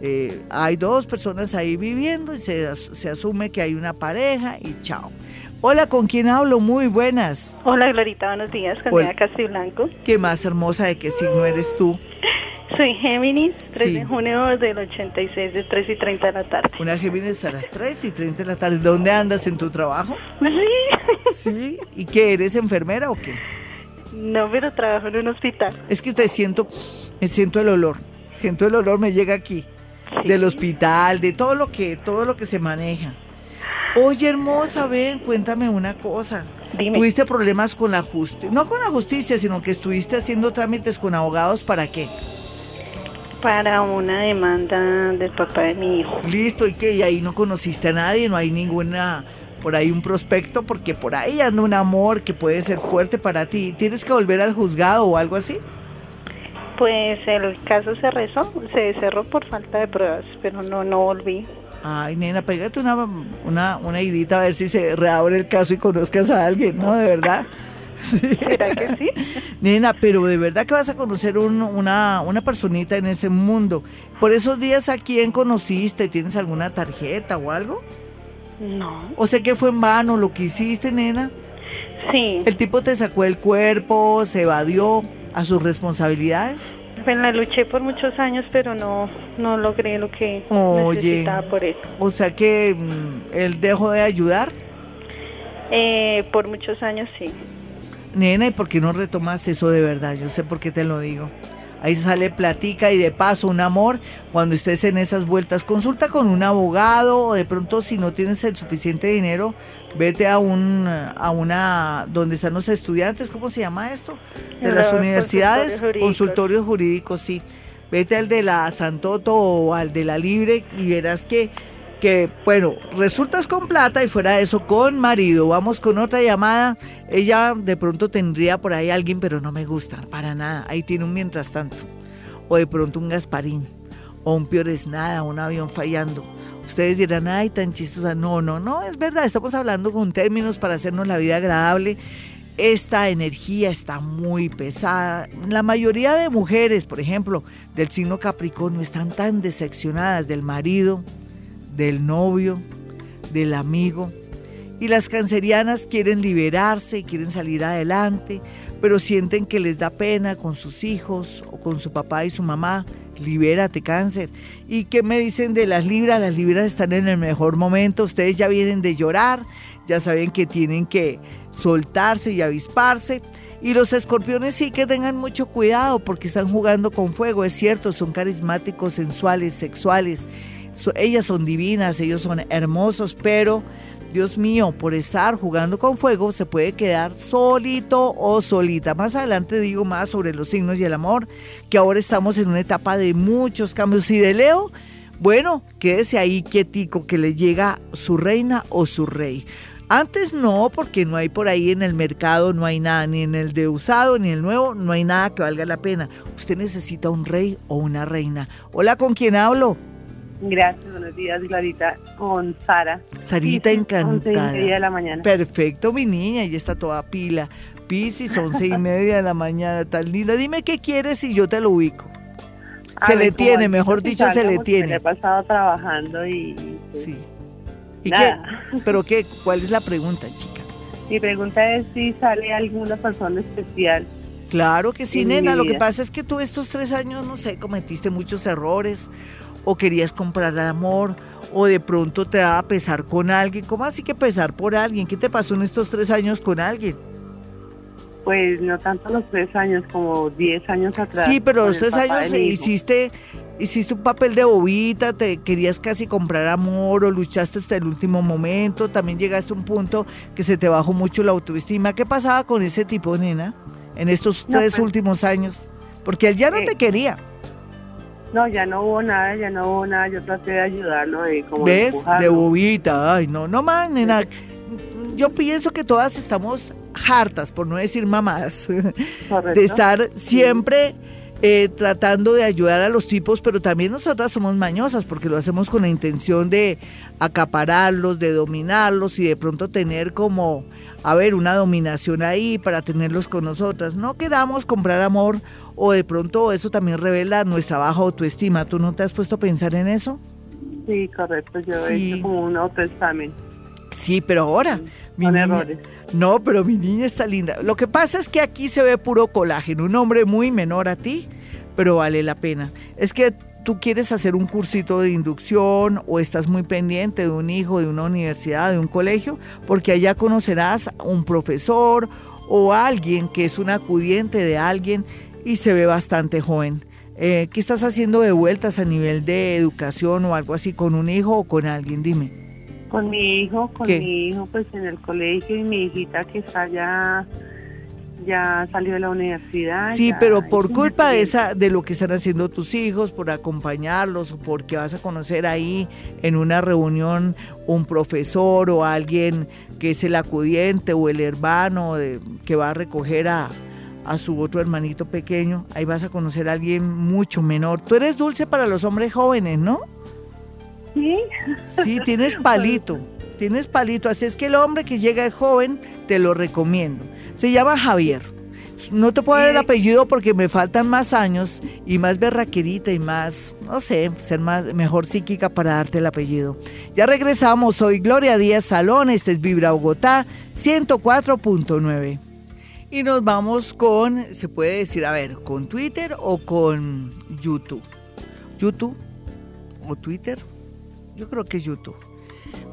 A: Eh, hay dos personas ahí viviendo y se, se asume que hay una pareja y chao. Hola, ¿con quién hablo? Muy buenas.
F: Hola Glorita, buenos días, con
A: Hola.
F: Castiblanco.
A: ¿Qué más hermosa de qué signo eres tú?
F: Soy Géminis, 3
A: Sí.
F: de junio del 86, de 3 y 30 de la tarde.
A: Una Géminis a las 3 y 30 de la tarde. ¿Dónde andas en tu trabajo?
F: Sí.
A: Sí. ¿Y qué eres enfermera o qué?
F: No, pero trabajo en un hospital.
A: Es que te siento, me siento el olor. Siento el olor, me llega aquí.
F: Sí.
A: Del hospital, de todo lo que, todo lo que se maneja. Oye, hermosa, ven, cuéntame una cosa.
F: Dime.
A: ¿Tuviste problemas con la justicia? No con la justicia, sino que estuviste haciendo trámites con abogados para qué?
F: Para una demanda del papá de mi hijo.
A: Listo, ¿y qué? Y ahí no conociste a nadie, no hay ninguna, por ahí un prospecto, porque por ahí anda un amor que puede ser fuerte para ti. ¿Tienes que volver al juzgado o algo así?
F: Pues el caso se rezó, se cerró por falta de pruebas, pero no, no volví.
A: Ay, nena, pégate una, una, una idita a ver si se reabre el caso y conozcas a alguien, ¿no? De verdad.
F: ¿Será que sí?
A: Nena, pero de verdad que vas a conocer un- una, una personita en ese mundo. Por esos días, ¿a quién conociste? ¿Tienes alguna tarjeta o algo?
F: No.
A: O sé que fue en vano lo que hiciste, nena.
F: Sí.
A: El tipo te sacó el cuerpo, se evadió a sus responsabilidades.
F: Pues la luché por muchos años, pero no, no logré lo que
A: Oye.
F: necesitaba por eso.
A: O sea que mm, él dejó de ayudar.
F: Eh, por muchos años sí.
A: Nena, ¿y por qué no retomas eso de verdad? Yo sé por qué te lo digo. Ahí sale platica y de paso un amor cuando estés en esas vueltas. Consulta con un abogado o de pronto si no tienes el suficiente dinero, vete a un a una donde están los estudiantes, ¿cómo se llama esto? De las universidades,
F: consultorios jurídicos.
A: consultorios jurídicos, sí. Vete al de la Santoto o al de la Libre y verás que que, bueno, resultas con plata y fuera de eso con marido. Vamos con otra llamada. Ella de pronto tendría por ahí alguien, pero no me gusta, para nada. Ahí tiene un mientras tanto. O de pronto un Gasparín. O un Piores Nada, un avión fallando. Ustedes dirán, ay, tan chistosa. No, no, no, es verdad. Estamos hablando con términos para hacernos la vida agradable. Esta energía está muy pesada. La mayoría de mujeres, por ejemplo, del signo Capricornio, están tan decepcionadas del marido, del novio, del amigo. Y las cancerianas quieren liberarse, quieren salir adelante, pero sienten que les da pena con sus hijos o con su papá y su mamá. Libérate, cáncer. ¿Y qué me dicen de las libras? Las libras están en el mejor momento. Ustedes ya vienen de llorar, ya saben que tienen que soltarse y avisparse. Y los escorpiones sí que tengan mucho cuidado porque están jugando con fuego, es cierto, son carismáticos, sensuales, sexuales. Ellas son divinas, ellos son hermosos, pero Dios mío, por estar jugando con fuego se puede quedar solito o solita. Más adelante digo más sobre los signos y el amor, que ahora estamos en una etapa de muchos cambios. Y de Leo, bueno, quédese ahí quietico que le llega su reina o su rey. Antes no, porque no hay por ahí en el mercado, no hay nada, ni en el de usado, ni el nuevo, no hay nada que valga la pena. Usted necesita un rey o una reina. Hola, ¿con quién hablo?
G: Gracias, buenos días, Clarita, con Sara.
A: Sarita
G: Once y
A: encantada.
G: media de la mañana.
A: Perfecto, mi niña, y está toda pila. Piscis, once y media de la mañana, tan linda. Dime qué quieres y yo te lo ubico.
G: A
A: Se
G: ver,
A: le tiene, mejor dicho, se le tiene.
G: Le he pasado trabajando y...
A: Sí. ¿Y
G: Nada.
A: qué? ¿Pero qué? ¿Cuál es la pregunta, chica?
G: Mi pregunta es si sale alguna persona especial.
A: Claro que sí, nena. Lo que pasa es que tú estos tres años, no sé, cometiste muchos errores o querías comprar amor o de pronto te daba pesar con alguien. ¿Cómo así que pesar por alguien? ¿Qué te pasó en estos tres años con alguien?
G: Pues no tanto los tres años, como diez años atrás.
A: Sí, pero los tres años
G: hijo.
A: hiciste, hiciste un papel de bobita, te querías casi comprar amor o luchaste hasta el último momento, también llegaste a un punto que se te bajó mucho la autoestima. ¿Qué pasaba con ese tipo, nena, en estos
G: No,
A: tres
G: pues,
A: últimos años? Porque él ya no
G: eh,
A: te quería,
G: No, ya no hubo nada, ya no hubo nada. Yo traté de ayudarlo, de como
A: ¿ves? De bobita, ay, no, no más, nena. Yo pienso que todas estamos hartas, por no decir mamadas,
G: Correcto.
A: de estar siempre eh, tratando de ayudar a los tipos, pero también nosotras somos mañosas porque lo hacemos con la intención de acapararlos, de dominarlos y de pronto tener como, a ver, una dominación ahí para tenerlos con nosotras. No queramos comprar amor o de pronto eso también revela nuestra baja autoestima. ¿Tú no te has puesto a pensar en eso?
G: Sí, correcto. Yo he hecho como un autoexamen.
A: Sí, pero ahora, mi
G: Con
A: niña-
G: errores.
A: No, pero mi niña está linda. Lo que pasa es que aquí se ve puro colágeno, un hombre muy menor a ti, pero vale la pena. Es que tú quieres hacer un cursito de inducción o estás muy pendiente de un hijo, de una universidad, de un colegio, porque allá conocerás a un profesor o alguien que es un acudiente de alguien y se ve bastante joven. Eh, ¿Qué estás haciendo de vueltas a nivel de educación o algo así con un hijo o con alguien? Dime.
G: Con mi hijo, con
A: ¿Qué?
G: mi hijo pues en el colegio y mi hijita que está ya, ya salió de la universidad.
A: Sí,
G: ya
A: pero por culpa de esa, de lo que están haciendo tus hijos, por acompañarlos, o porque vas a conocer ahí en una reunión un profesor o alguien que es el acudiente o el hermano de- que va a recoger a, a su otro hermanito pequeño, ahí vas a conocer a alguien mucho menor. Tú eres dulce para los hombres jóvenes, ¿no?
G: Sí,
A: Sí, tienes palito, tienes palito. Así es que el hombre que llega de joven, te lo recomiendo. Se llama Javier. No te puedo dar el apellido porque me faltan más años y más berraquerita y más, no sé, ser más, mejor psíquica para darte el apellido. Ya regresamos. Soy Gloria Díaz Salón. Este es Vibra Bogotá 104.9. Y nos vamos con, se puede decir, a ver, con Twitter o con YouTube. YouTube o Twitter. Yo creo que es YouTube.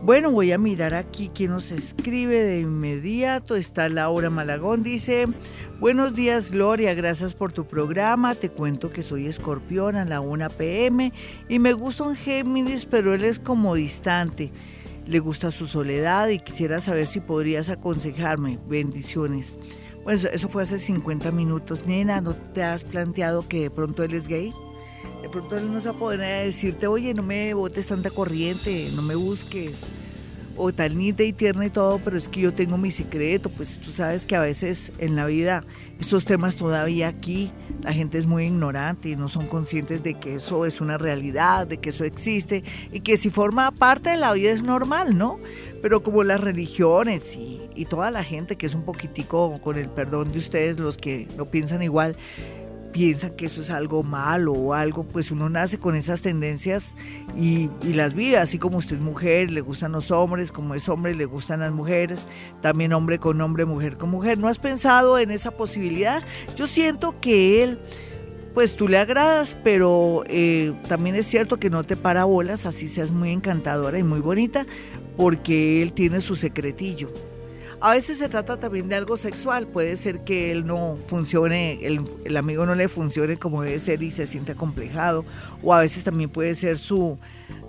A: Bueno, voy a mirar aquí quién nos escribe de inmediato. Está Laura Malagón, dice, buenos días Gloria, gracias por tu programa. Te cuento que soy escorpión a la 1 pm y me gusta un Géminis, pero él es como distante. Le gusta su soledad y quisiera saber si podrías aconsejarme. Bendiciones. Bueno, eso fue hace 50 minutos. Nena, ¿no te has planteado que de pronto él es gay? De pronto él no se va a poder decirte, oye, no me botes tanta corriente, no me busques. O tan linda y tierna y todo, pero es que yo tengo mi secreto. Pues tú sabes que a veces en la vida estos temas todavía aquí la gente es muy ignorante y no son conscientes de que eso es una realidad, de que eso existe y que si forma parte de la vida es normal, ¿no? Pero como las religiones y, y toda la gente que es un poquitico, con el perdón de ustedes, los que no piensan igual, piensan que eso es algo malo o algo, pues uno nace con esas tendencias y, las vidas, así como usted es mujer, le gustan los hombres, como es hombre, le gustan las mujeres, también hombre con hombre, mujer con mujer. ¿No has pensado en esa posibilidad? Yo siento que él, pues tú le agradas, pero eh, también es cierto que no te para bolas, así seas muy encantadora y muy bonita, porque él tiene su secretillo a veces se trata también de algo sexual, puede ser que él no funcione, el, amigo no le funcione como debe ser y se siente complejado, o a veces también puede ser su,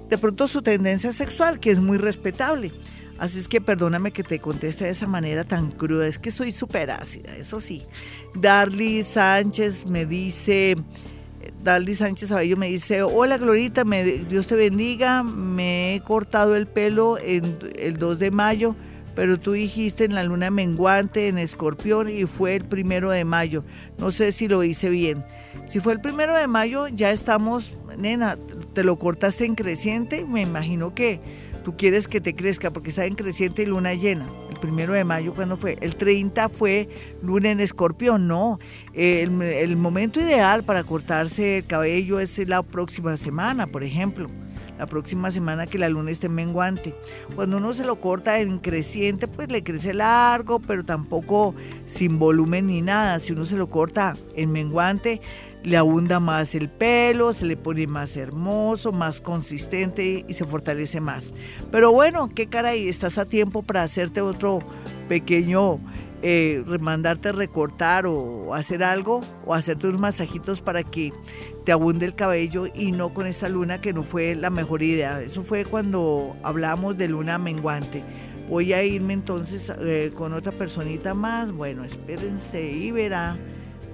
A: de pronto su tendencia sexual, que es muy respetable. Así es que perdóname que te conteste de esa manera tan cruda, es que estoy súper ácida, eso sí. Darly Sánchez me dice, Darly Sánchez Abello me dice, hola Glorita, me, Dios te bendiga, me he cortado el pelo en el 2 de mayo pero tú dijiste en la luna menguante, en escorpión, y fue el primero de mayo. No sé si lo hice bien. Si fue el primero de mayo, ya estamos, nena, te lo cortaste en creciente, me imagino que tú quieres que te crezca porque está en creciente y luna llena. El primero de mayo, ¿cuándo fue? El 30 fue luna en escorpión, no. El, el momento ideal para cortarse el cabello es la próxima semana, por ejemplo la próxima semana que la luna esté menguante. Cuando uno se lo corta en creciente, pues le crece largo, pero tampoco sin volumen ni nada. Si uno se lo corta en menguante, le abunda más el pelo, se le pone más hermoso, más consistente y se fortalece más. Pero bueno, qué caray, estás a tiempo para hacerte otro pequeño eh, mandarte recortar o hacer algo o hacerte unos masajitos para que te abunde el cabello y no con esta luna que no fue la mejor idea. Eso fue cuando hablamos de luna menguante. Voy a irme entonces eh, con otra personita más. Bueno, espérense y verá.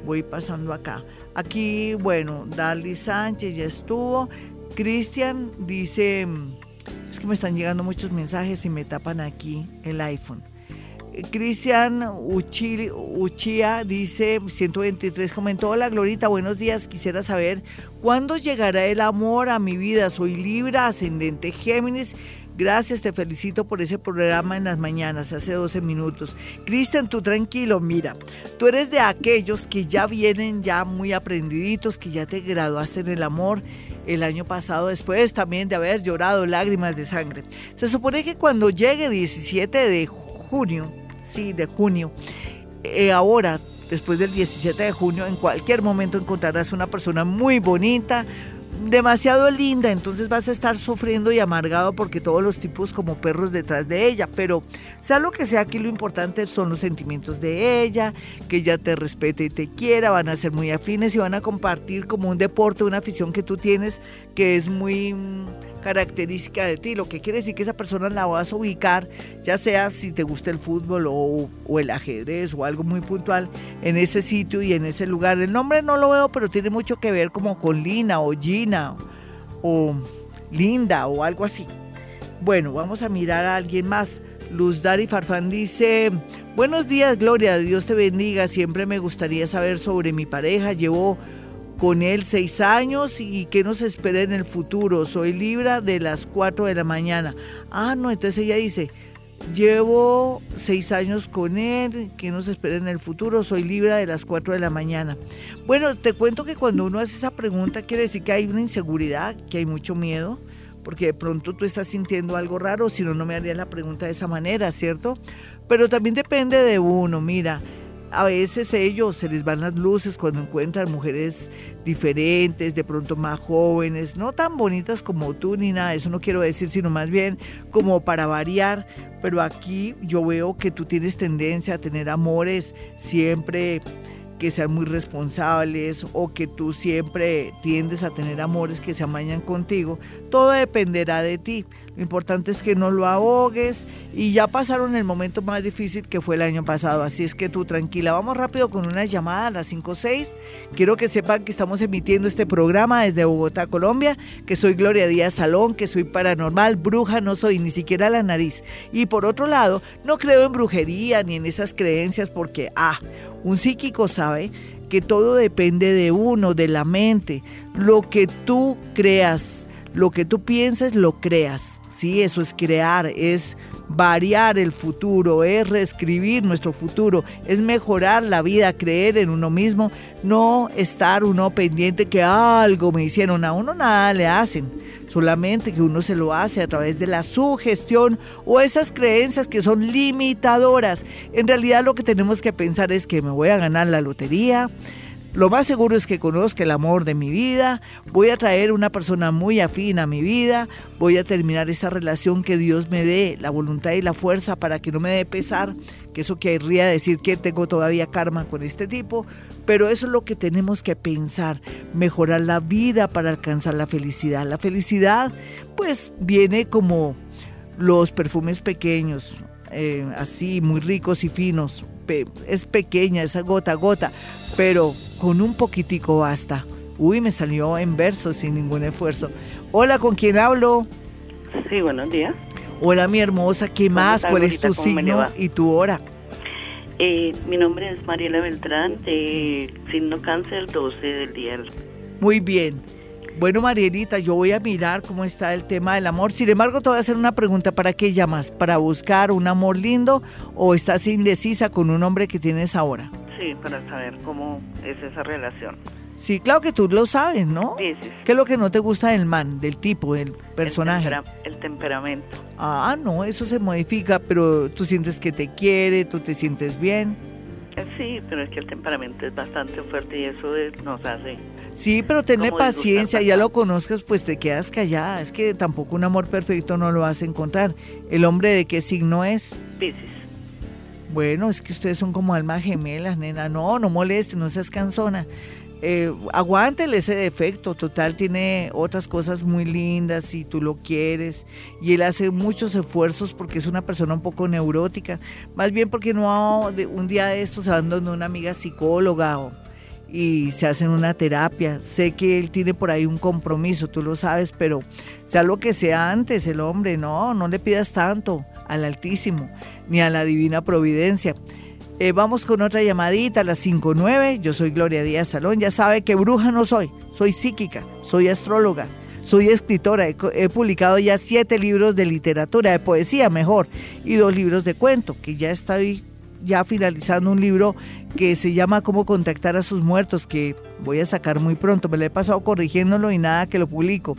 A: Voy pasando acá. Aquí, bueno, Dali Sánchez ya estuvo. Cristian dice, es que me están llegando muchos mensajes y me tapan aquí el iPhone. Cristian Uchía dice, 123 comentó, hola Glorita, buenos días, quisiera saber cuándo llegará el amor a mi vida, soy Libra, ascendente Géminis, Gracias, te felicito por ese programa en las mañanas, hace 12 minutos. Cristian, tú tranquilo, mira, tú eres de aquellos que ya vienen ya muy aprendiditos, que ya te graduaste en el amor el año pasado, después también de haber llorado lágrimas de sangre. Se supone que cuando llegue 17 de junio, sí, de junio. Eh, ahora, después del 17 de junio, en cualquier momento encontrarás una persona muy bonita, demasiado linda, entonces vas a estar sufriendo y amargado porque todos los tipos como perros detrás de ella, pero sea lo que sea, aquí lo importante son los sentimientos de ella, que ella te respete y te quiera, van a ser muy afines y van a compartir como un deporte, una afición que tú tienes que es muy característica de ti, lo que quiere decir que esa persona la vas a ubicar, ya sea si te gusta el fútbol o, el ajedrez o algo muy puntual, en ese sitio y en ese lugar. El nombre no lo veo, pero tiene mucho que ver como con Lina o Gina o Linda o algo así. Bueno, vamos a mirar a alguien más. Luz Dari Farfán dice, buenos días Gloria, Dios te bendiga, siempre me gustaría saber sobre mi pareja, llevo con él seis años y qué nos espera en el futuro. Soy Libra de las cuatro de la mañana. Ah, no, entonces ella dice, llevo seis años con él, ¿qué nos espera en el futuro? Soy Libra de las cuatro de la mañana. Bueno, te cuento que cuando uno hace esa pregunta quiere decir que hay una inseguridad, que hay mucho miedo, porque de pronto tú estás sintiendo algo raro, si no, no me harías la pregunta de esa manera, ¿cierto? Pero también depende de uno, mira a veces ellos se les van las luces cuando encuentran mujeres diferentes, de pronto más jóvenes, no tan bonitas como tú ni nada, eso no quiero decir, sino más bien como para variar, pero aquí yo veo que tú tienes tendencia a tener amores siempre que sean muy responsables o que tú siempre tiendes a tener amores que se amañan contigo, todo dependerá de ti. Lo importante es que no lo ahogues y ya pasaron el momento más difícil que fue el año pasado, así es que tú tranquila. Vamos rápido con una llamada a las 5.6. Quiero que sepan que estamos emitiendo este programa desde Bogotá, Colombia, que soy Gloria Díaz Salón, que soy paranormal, bruja, no soy ni siquiera la nariz. Y por otro lado, no creo en brujería ni en esas creencias porque, ah, un psíquico sabe que todo depende de uno, de la mente. Lo que tú creas, lo que tú piensas, lo creas. Sí, eso es crear, es variar el futuro, es reescribir nuestro futuro, es mejorar la vida, creer en uno mismo, no estar uno pendiente que algo me hicieron, a uno nada le hacen, solamente que uno se lo hace a través de la sugestión o esas creencias que son limitadoras. En realidad lo que tenemos que pensar es que me voy a ganar la lotería, lo más seguro es que conozca el amor de mi vida, voy a traer una persona muy afín a mi vida, voy a terminar esta relación que Dios me dé la voluntad y la fuerza para que no me dé pesar, que eso querría decir que tengo todavía karma con este tipo, pero eso es lo que tenemos que pensar, mejorar la vida para alcanzar la felicidad. La felicidad pues viene como los perfumes pequeños, eh, así muy ricos y finos, es pequeña, esa gota a gota, pero con un poquitico basta. Uy, me salió en verso sin ningún esfuerzo. Hola, ¿con quién hablo?
H: Sí, buenos días.
A: Hola, mi hermosa, ¿qué más? ¿Cuál es tu signo y tu hora?
H: Eh, mi nombre es Mariela Beltrán, de signo cáncer 12 del día.
A: Muy bien. Bueno, Marielita, yo voy a mirar cómo está el tema del amor. Sin embargo, te voy a hacer una pregunta. ¿Para qué llamas? ¿Para buscar un amor lindo o estás indecisa con un hombre que tienes ahora?
H: Sí, para saber cómo es esa relación.
A: Sí, claro que tú lo sabes, ¿no?
H: Sí, sí.
A: ¿Qué es lo que no te gusta del man, del tipo, del personaje?
H: El, temperamento.
A: Ah, no, eso se modifica, pero tú sientes que te quiere, tú te sientes bien.
H: Sí, pero es que el temperamento es bastante fuerte y eso nos hace.
A: Sí, pero tener paciencia, ya lo conozcas, pues te quedas callada. Es que tampoco un amor perfecto no lo vas a encontrar. ¿El hombre de qué signo es?
H: Piscis.
A: Bueno, es que ustedes son como almas gemelas, nena. No, no moleste, no seas cansona eh, aguántele ese defecto, total tiene otras cosas muy lindas si tú lo quieres y él hace muchos esfuerzos porque es una persona un poco neurótica, más bien porque no un día de estos se van una amiga psicóloga y se hacen una terapia. Sé que él tiene por ahí un compromiso, tú lo sabes, pero sea lo que sea antes el hombre, no, no le pidas tanto al Altísimo ni a la Divina Providencia. Eh, vamos con otra llamadita a las 5.9. Yo soy Gloria Díaz Salón. Ya sabe que bruja no soy. Soy psíquica, soy astróloga, soy escritora. He, publicado ya siete libros de literatura, de poesía mejor, y dos libros de cuento, que ya estoy ya finalizando un libro que se llama Cómo contactar a sus muertos, que voy a sacar muy pronto. Me lo he pasado corrigiéndolo y nada que lo publico.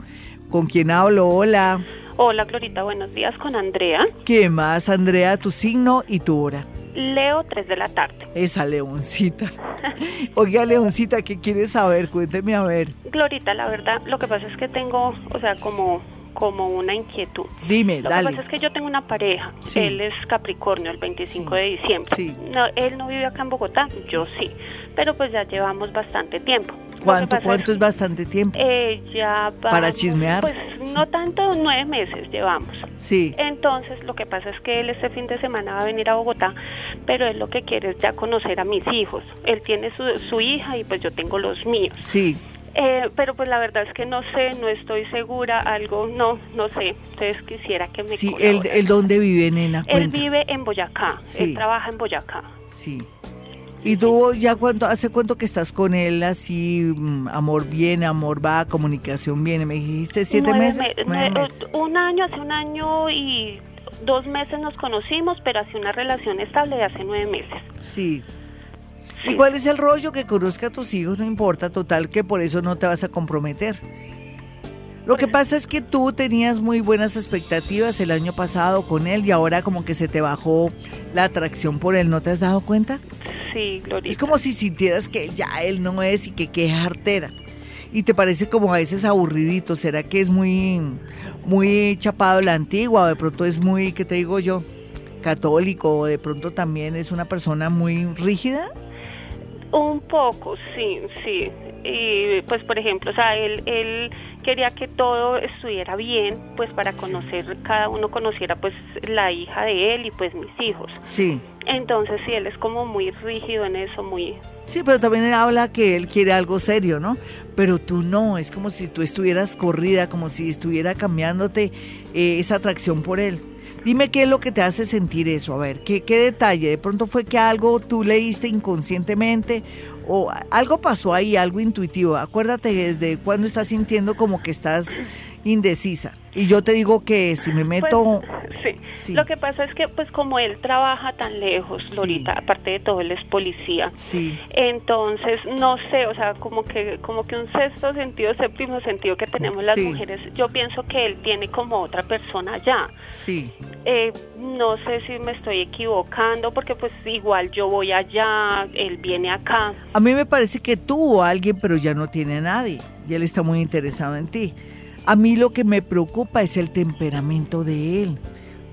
A: ¿Con quién hablo? Hola.
I: Hola, Glorita. Buenos días con Andrea.
A: ¿Qué más, Andrea? Tu signo y tu hora.
I: Leo 3 de la tarde.
A: Esa leoncita. Oiga, leoncita, ¿qué quieres saber? Cuénteme a ver.
I: Glorita, la verdad, lo que pasa es que tengo, o sea, como como una inquietud.
A: Dime,
I: Lo
A: dale.
I: que pasa es que yo tengo una pareja, él es Capricornio, el 25 de diciembre.
A: Sí.
I: No, él no vive acá en Bogotá, yo sí, pero pues ya llevamos bastante tiempo.
A: ¿Cuánto, cuánto es, bastante tiempo?
I: Eh, ya
A: ¿Para chismear?
I: Pues no tanto, nueve meses llevamos.
A: Sí.
I: Entonces lo que pasa es que él este fin de semana va a venir a Bogotá, pero él lo que quiere es ya conocer a mis hijos. Él tiene su, su hija y pues yo tengo los míos.
A: Sí.
I: Eh, pero pues la verdad es que no sé, no estoy segura, algo, no, no sé. Entonces quisiera que me
A: Sí, ¿el, el dónde vive, nena?
I: Él vive en Boyacá, él trabaja en Boyacá.
A: Sí. ¿Y tú ya cuánto, hace cuánto que estás con él así, mm, amor viene, amor va, comunicación viene? ¿Me dijiste siete meses?
I: Un año, hace un año y dos meses nos conocimos, pero hace una relación estable de hace nueve meses.
A: Sí. ¿Y cuál es el rollo? Que conozca a tus hijos, no importa, total, que por eso no te vas a comprometer. Lo que pasa es que tú tenías muy buenas expectativas el año pasado con él y ahora como que se te bajó la atracción por él, ¿no te has dado cuenta?
I: Sí, Glorita.
A: Es como si sintieras que ya él no es y que queja artera. Y te parece como a veces aburridito. ¿Será que es muy, muy chapado la antigua? O de pronto es muy, ¿qué te digo yo? Católico. O de pronto también es una persona muy rígida.
I: Un poco, sí, sí. Y pues, por ejemplo, o sea, él, él quería que todo estuviera bien, pues para conocer, cada uno conociera pues la hija de él y pues mis hijos.
A: Sí.
I: Entonces, sí, él es como muy rígido en eso, muy...
A: Sí, pero también él habla que él quiere algo serio, ¿no? Pero tú no, es como si tú estuvieras corrida, como si estuviera cambiándote eh, esa atracción por él. Dime qué es lo que te hace sentir eso, a ver, ¿qué, qué detalle? ¿De pronto fue que algo tú leíste inconscientemente o algo pasó ahí, algo intuitivo? Acuérdate desde cuando estás sintiendo como que estás indecisa. Y yo te digo que si me meto...
I: Pues, sí. Lo que pasa es que, pues como él trabaja tan lejos, Lorita, aparte de todo, él es policía.
A: Sí.
I: Entonces, no sé, o sea, como que, como que un sexto sentido, séptimo sentido que tenemos las mujeres, yo pienso que él tiene como otra persona allá.
A: Sí.
I: Eh, no sé si me estoy equivocando, porque pues igual yo voy allá, él viene acá.
A: A mí me parece que tuvo a alguien, pero ya no tiene a nadie. Y él está muy interesado en ti. A mí lo que me preocupa es el temperamento de él.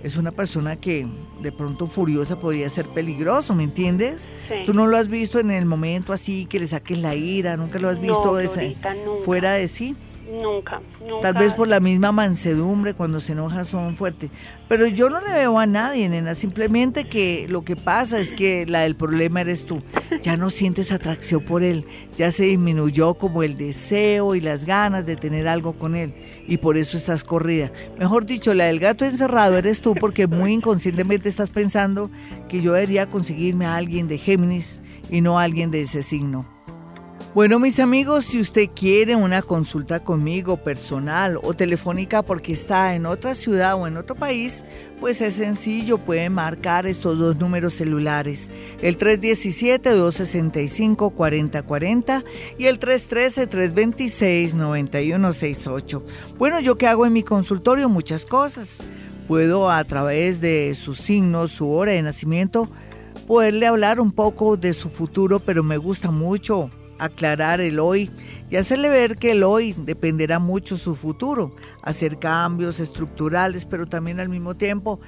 A: Es una persona que de pronto furiosa podría ser peligroso, ¿me entiendes?
I: Sí.
A: Tú no lo has visto en el momento así que le saques la ira, nunca lo has visto
I: No, nunca.
A: fuera de sí.
I: Nunca, nunca.
A: Tal vez por la misma mansedumbre, cuando se enoja son fuertes. Pero yo no le veo a nadie, nena. Simplemente que lo que pasa es que la del problema eres tú. Ya no sientes atracción por él. Ya se disminuyó como el deseo y las ganas de tener algo con él. Y por eso estás corrida. Mejor dicho, la del gato encerrado eres tú porque muy inconscientemente estás pensando que yo debería conseguirme a alguien de Géminis y no a alguien de ese signo. Bueno, mis amigos, si usted quiere una consulta conmigo personal o telefónica porque está en otra ciudad o en otro país, pues es sencillo, puede marcar estos dos números celulares, el 317-265-4040 y el 313-326-9168. Bueno, ¿yo qué hago en mi consultorio? Muchas cosas. Puedo a través de sus signos, su hora de nacimiento, poderle hablar un poco de su futuro, pero me gusta mucho aclarar el hoy y hacerle ver que el hoy dependerá mucho su futuro, hacer cambios estructurales, pero también al mismo tiempo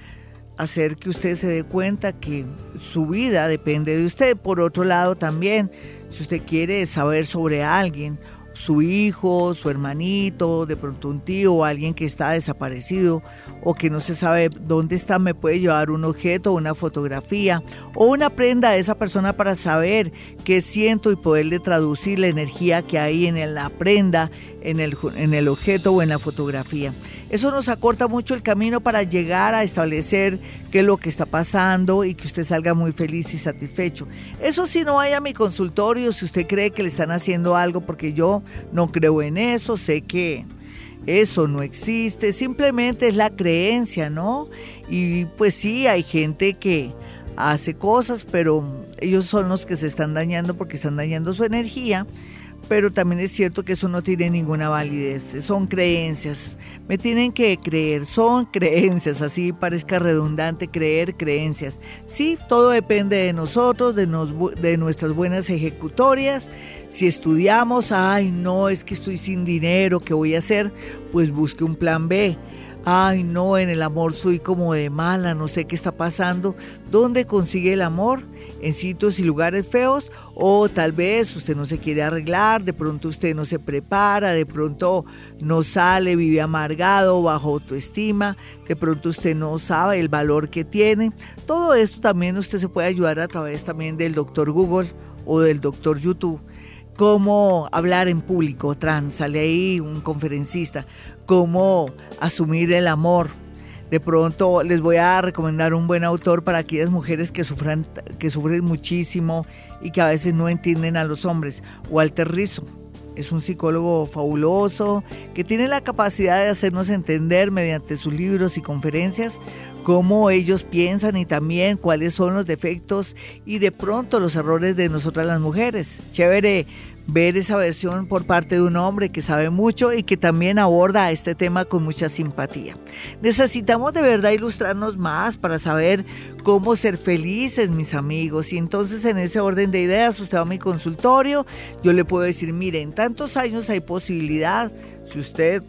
A: hacer que usted se dé cuenta que su vida depende de usted. Por otro lado también, si usted quiere saber sobre alguien, su hijo, su hermanito, de pronto un tío o alguien que está desaparecido o que no se sabe dónde está, me puede llevar un objeto, una fotografía o una prenda de esa persona para saber qué siento y poderle traducir la energía que hay en la prenda, en el, en el objeto o en la fotografía. Eso nos acorta mucho el camino para llegar a establecer qué es lo que está pasando y que usted salga muy feliz y satisfecho. Eso sí, no vaya a mi consultorio si usted cree que le están haciendo algo, porque yo no creo en eso, sé que eso no existe, simplemente es la creencia, ¿no? Y pues sí, hay gente que hace cosas, pero ellos son los que se están dañando porque están dañando su energía pero también es cierto que eso no tiene ninguna validez, son creencias, me tienen que creer, son creencias, así parezca redundante creer creencias. Sí, todo depende de nosotros, de, nos, de nuestras buenas ejecutorias, si estudiamos, ay no, es que estoy sin dinero, ¿qué voy a hacer? Pues busque un plan B. Ay, no, en el amor soy como de mala, no sé qué está pasando. ¿Dónde consigue el amor? en sitios y lugares feos o tal vez usted no se quiere arreglar, de pronto usted no se prepara, de pronto no sale, vive amargado, bajo autoestima, de pronto usted no sabe el valor que tiene. Todo esto también usted se puede ayudar a través también del doctor Google o del doctor YouTube cómo hablar en público, trans, sale ahí un conferencista, cómo asumir el amor, de pronto les voy a recomendar un buen autor para aquellas mujeres que sufran, que sufren muchísimo y que a veces no entienden a los hombres. Walter Rizzo es un psicólogo fabuloso que tiene la capacidad de hacernos entender mediante sus libros y conferencias cómo ellos piensan y también cuáles son los defectos y de pronto los errores de nosotras las mujeres. Chévere ver esa versión por parte de un hombre que sabe mucho y que también aborda este tema con mucha simpatía. Necesitamos de verdad ilustrarnos más para saber cómo ser felices, mis amigos. Y entonces en ese orden de ideas, usted va a mi consultorio, yo le puedo decir, mire, en tantos años hay posibilidad, si usted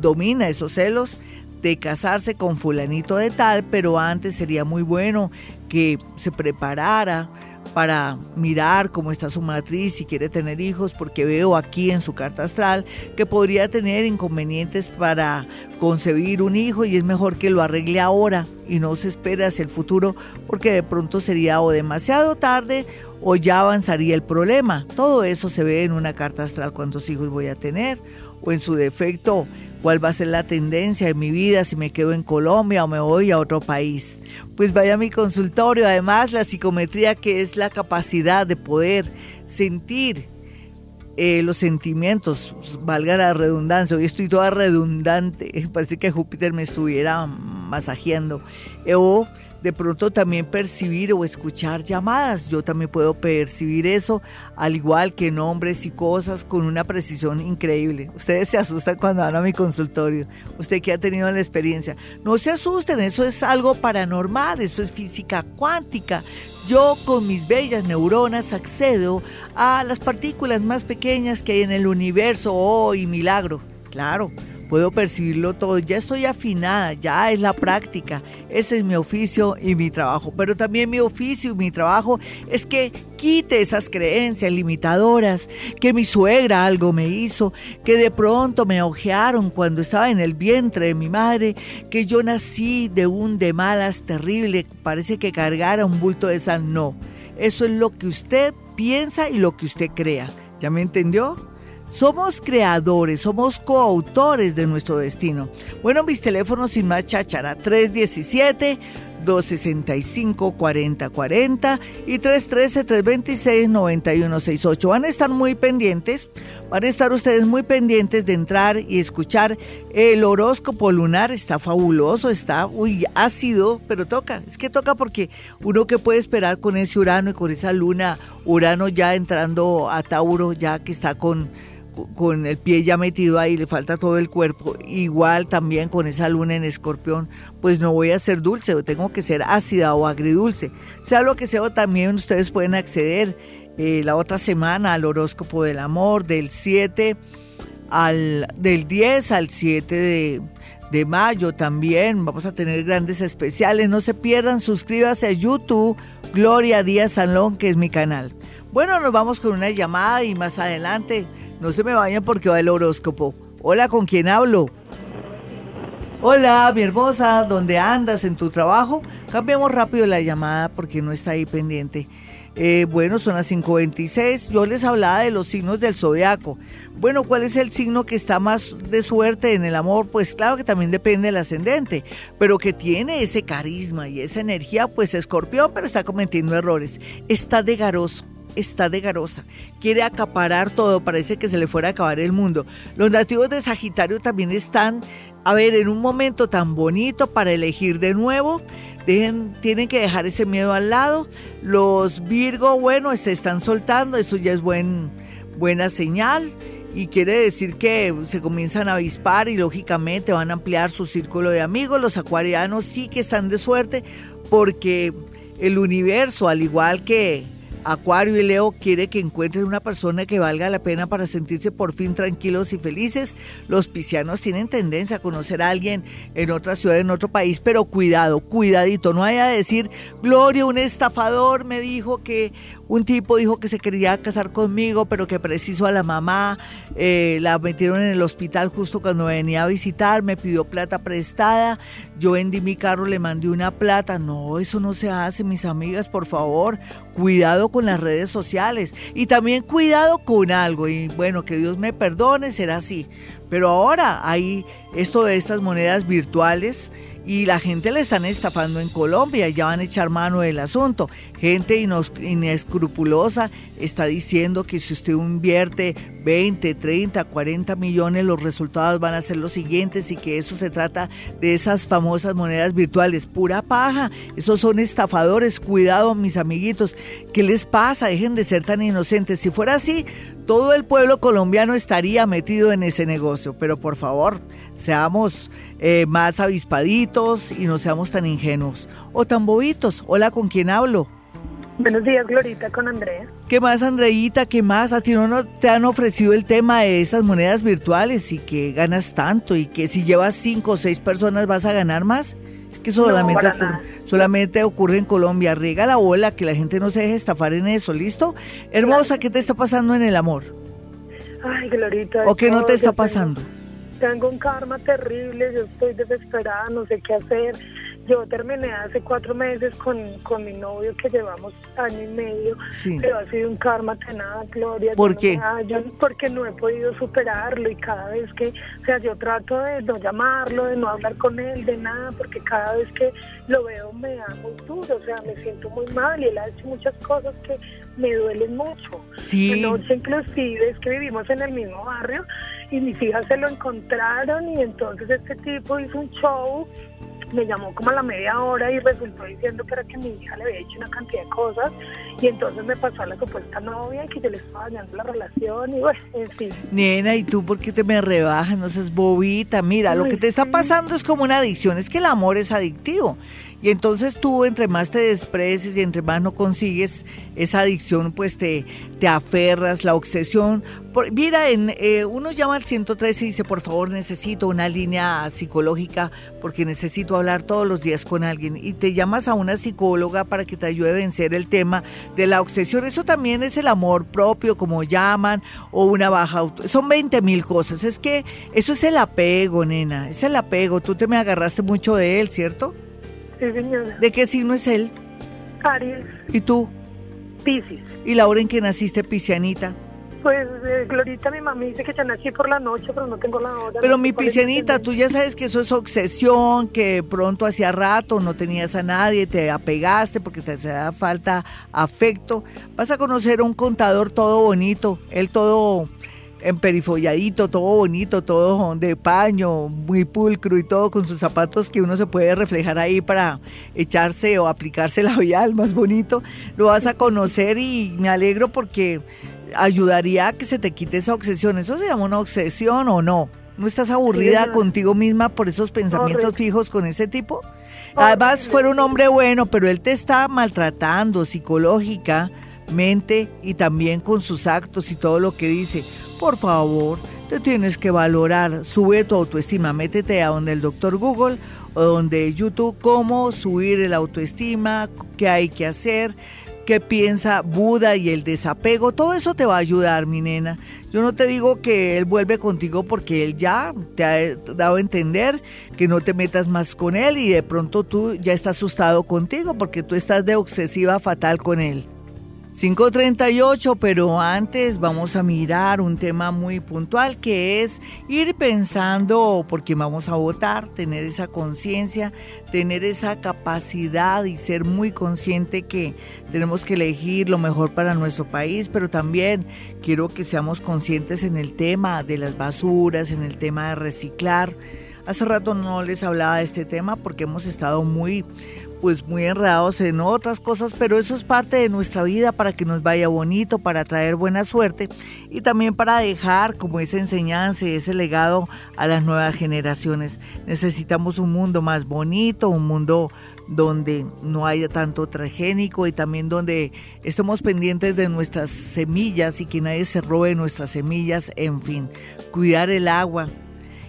A: domina esos celos, de casarse con fulanito de tal, pero antes sería muy bueno que se preparara para mirar cómo está su matriz, si quiere tener hijos, porque veo aquí en su carta astral que podría tener inconvenientes para concebir un hijo y es mejor que lo arregle ahora y no se espere hacia el futuro porque de pronto sería o demasiado tarde o ya avanzaría el problema. Todo eso se ve en una carta astral, cuántos hijos voy a tener o en su defecto cuál va a ser la tendencia de mi vida, si me quedo en Colombia o me voy a otro país. Pues vaya a mi consultorio. Además, la psicometría, que es la capacidad de poder sentir eh, los sentimientos, valga la redundancia, hoy estoy toda redundante, parece que Júpiter me estuviera masajeando, o de pronto también percibir o escuchar llamadas. Yo también puedo percibir eso, al igual que nombres y cosas, con una precisión increíble. Ustedes se asustan cuando van a mi consultorio. Usted que ha tenido la experiencia. No se asusten, eso es algo paranormal, eso es física cuántica. Yo con mis bellas neuronas accedo a las partículas más pequeñas que hay en el universo. ¡Oh, y milagro! Claro puedo percibirlo todo, ya estoy afinada, ya es la práctica, ese es mi oficio y mi trabajo, pero también mi oficio y mi trabajo es que quite esas creencias limitadoras, que mi suegra algo me hizo, que de pronto me ojearon cuando estaba en el vientre de mi madre, que yo nací de un de malas terrible, parece que cargara un bulto de sal, no, eso es lo que usted piensa y lo que usted crea, ¿ya me entendió? Somos creadores, somos coautores de nuestro destino. Bueno, mis teléfonos sin más cháchara, 317 265-4040 y 313-326-9168. Van a estar muy pendientes, van a estar ustedes muy pendientes de entrar y escuchar el horóscopo lunar. Está fabuloso, está, uy, ácido, pero toca. Es que toca porque uno que puede esperar con ese Urano y con esa luna, Urano ya entrando a Tauro, ya que está con con el pie ya metido ahí, le falta todo el cuerpo, igual también con esa luna en escorpión, pues no voy a ser dulce, tengo que ser ácida o agridulce. Sea lo que sea, también ustedes pueden acceder eh, la otra semana al horóscopo del amor del 7 al del 10 al 7 de, de mayo también. Vamos a tener grandes especiales. No se pierdan, suscríbase a YouTube Gloria Díaz Salón, que es mi canal. Bueno, nos vamos con una llamada y más adelante no se me vayan porque va el horóscopo. Hola, ¿con quién hablo? Hola, mi hermosa, ¿dónde andas en tu trabajo? Cambiamos rápido la llamada porque no está ahí pendiente. Eh, bueno, son las 5.26. Yo les hablaba de los signos del zodiaco. Bueno, ¿cuál es el signo que está más de suerte en el amor? Pues claro que también depende del ascendente, pero que tiene ese carisma y esa energía, pues escorpión, pero está cometiendo errores. Está de garoso está de garosa, quiere acaparar todo, parece que se le fuera a acabar el mundo. Los nativos de Sagitario también están, a ver, en un momento tan bonito para elegir de nuevo. Tienen que dejar ese miedo al lado. Los Virgo, bueno, se están soltando, eso ya es buen, buena señal y quiere decir que se comienzan a avispar y lógicamente van a ampliar su círculo de amigos. Los acuarianos sí que están de suerte porque el universo, al igual que Acuario y Leo quiere que encuentren una persona que valga la pena para sentirse por fin tranquilos y felices. Los piscianos tienen tendencia a conocer a alguien en otra ciudad, en otro país, pero cuidado, cuidadito, no haya de decir, Gloria, un estafador me dijo que un tipo dijo que se quería casar conmigo, pero que preciso a la mamá, eh, la metieron en el hospital justo cuando venía a visitar, me pidió plata prestada, yo vendí mi carro, le mandé una plata. No, eso no se hace, mis amigas, por favor. Cuidado con las redes sociales y también cuidado con algo. Y bueno, que Dios me perdone, será así. Pero ahora hay esto de estas monedas virtuales y la gente le están estafando en Colombia, ya van a echar mano del asunto. Gente inescrupulosa está diciendo que si usted invierte 20, 30, 40 millones, los resultados van a ser los siguientes y que eso se trata de esas famosas monedas virtuales. Pura paja, esos son estafadores, cuidado mis amiguitos, ¿qué les pasa? Dejen de ser tan inocentes. Si fuera así, todo el pueblo colombiano estaría metido en ese negocio, pero por favor, seamos eh, más avispaditos y no seamos tan ingenuos o tan bobitos. Hola, ¿con quién hablo?
J: Buenos días, Glorita, con Andrea.
A: ¿Qué más, Andreita? ¿Qué más? ¿A ti no te han ofrecido el tema de esas monedas virtuales y que ganas tanto y que si llevas cinco o seis personas vas a ganar más? Que solamente, ocurre, solamente ocurre en Colombia. Riega la bola, que la gente no se deje estafar en eso, ¿listo? Hermosa, ¿qué te está pasando en el amor?
J: Ay, Glorita.
A: ¿O qué no te está pasando?
J: tengo un karma terrible, yo estoy desesperada, no sé qué hacer. Yo terminé hace cuatro meses con, mi novio que llevamos año y medio, pero ha sido un karma tenaz, Gloria.
A: ¿Por qué?
J: porque no he podido superarlo y cada vez que, o sea, yo trato de no llamarlo, de no hablar con él, de nada, porque cada vez que lo veo me da muy duro, o sea, me siento muy mal y él ha hecho muchas cosas que me duelen mucho.
A: Sí.
J: Anoche inclusive es que vivimos en el mismo barrio y mis hijas se lo encontraron y entonces este tipo hizo un show me llamó como a la media hora y resultó diciendo que era que mi hija le había hecho una cantidad de cosas y entonces me pasó a la supuesta novia y que yo le estaba dañando la relación y bueno, en fin.
A: Nena, ¿y tú por qué te me rebajas? No seas bobita. Mira, lo que te está pasando es como una adicción, es que el amor es adictivo y entonces tú, entre más te desprecies y entre más no consigues esa adicción, pues te, te aferras, la obsesión. mira, en, eh, uno llama al 113 y dice, por favor, necesito una línea psicológica porque necesito hablar todos los días con alguien. Y te llamas a una psicóloga para que te ayude a vencer el tema de la obsesión. Eso también es el amor propio, como llaman, o una baja auto. Son 20 mil cosas. Es que eso es el apego, nena. Es el apego. Tú te me agarraste mucho de él, ¿cierto? ¿De qué signo es él?
J: Aries.
A: ¿Y tú?
J: Piscis.
A: ¿Y la hora en que naciste, Piscianita?
J: Pues, eh, Glorita, mi mamá dice que ya nací por la noche, pero no tengo la hora.
A: Pero mi Piscianita, tú ya sabes que eso es obsesión, que pronto hacía rato no tenías a nadie, te apegaste porque te hacía falta afecto. Vas a conocer a un contador todo bonito, él todo emperifolladito, todo bonito, todo de paño, muy pulcro y todo con sus zapatos que uno se puede reflejar ahí para echarse o aplicarse labial más bonito. Lo vas a conocer y me alegro porque ayudaría a que se te quite esa obsesión. ¿Eso se llama una obsesión o no? ¿No estás aburrida contigo misma por esos pensamientos fijos con ese tipo? Además, fuera un hombre bueno, pero él te está maltratando psicológicamente y también con sus actos y todo lo que dice por favor, te tienes que valorar, sube tu autoestima, métete a donde el doctor Google o donde YouTube, cómo subir el autoestima, qué hay que hacer, qué piensa Buda y el desapego, todo eso te va a ayudar, mi nena. Yo no te digo que él vuelve contigo porque él ya te ha dado a entender que no te metas más con él y de pronto tú ya estás asustado contigo porque tú estás de obsesiva fatal con él. 538, pero antes vamos a mirar un tema muy puntual que es ir pensando porque vamos a votar, tener esa conciencia, tener esa capacidad y ser muy consciente que tenemos que elegir lo mejor para nuestro país, pero también quiero que seamos conscientes en el tema de las basuras, en el tema de reciclar. Hace rato no les hablaba de este tema porque hemos estado muy pues muy enredados en otras cosas, pero eso es parte de nuestra vida para que nos vaya bonito, para traer buena suerte y también para dejar como esa enseñanza y ese legado a las nuevas generaciones. Necesitamos un mundo más bonito, un mundo donde no haya tanto transgénico y también donde estemos pendientes de nuestras semillas y que nadie se robe nuestras semillas, en fin, cuidar el agua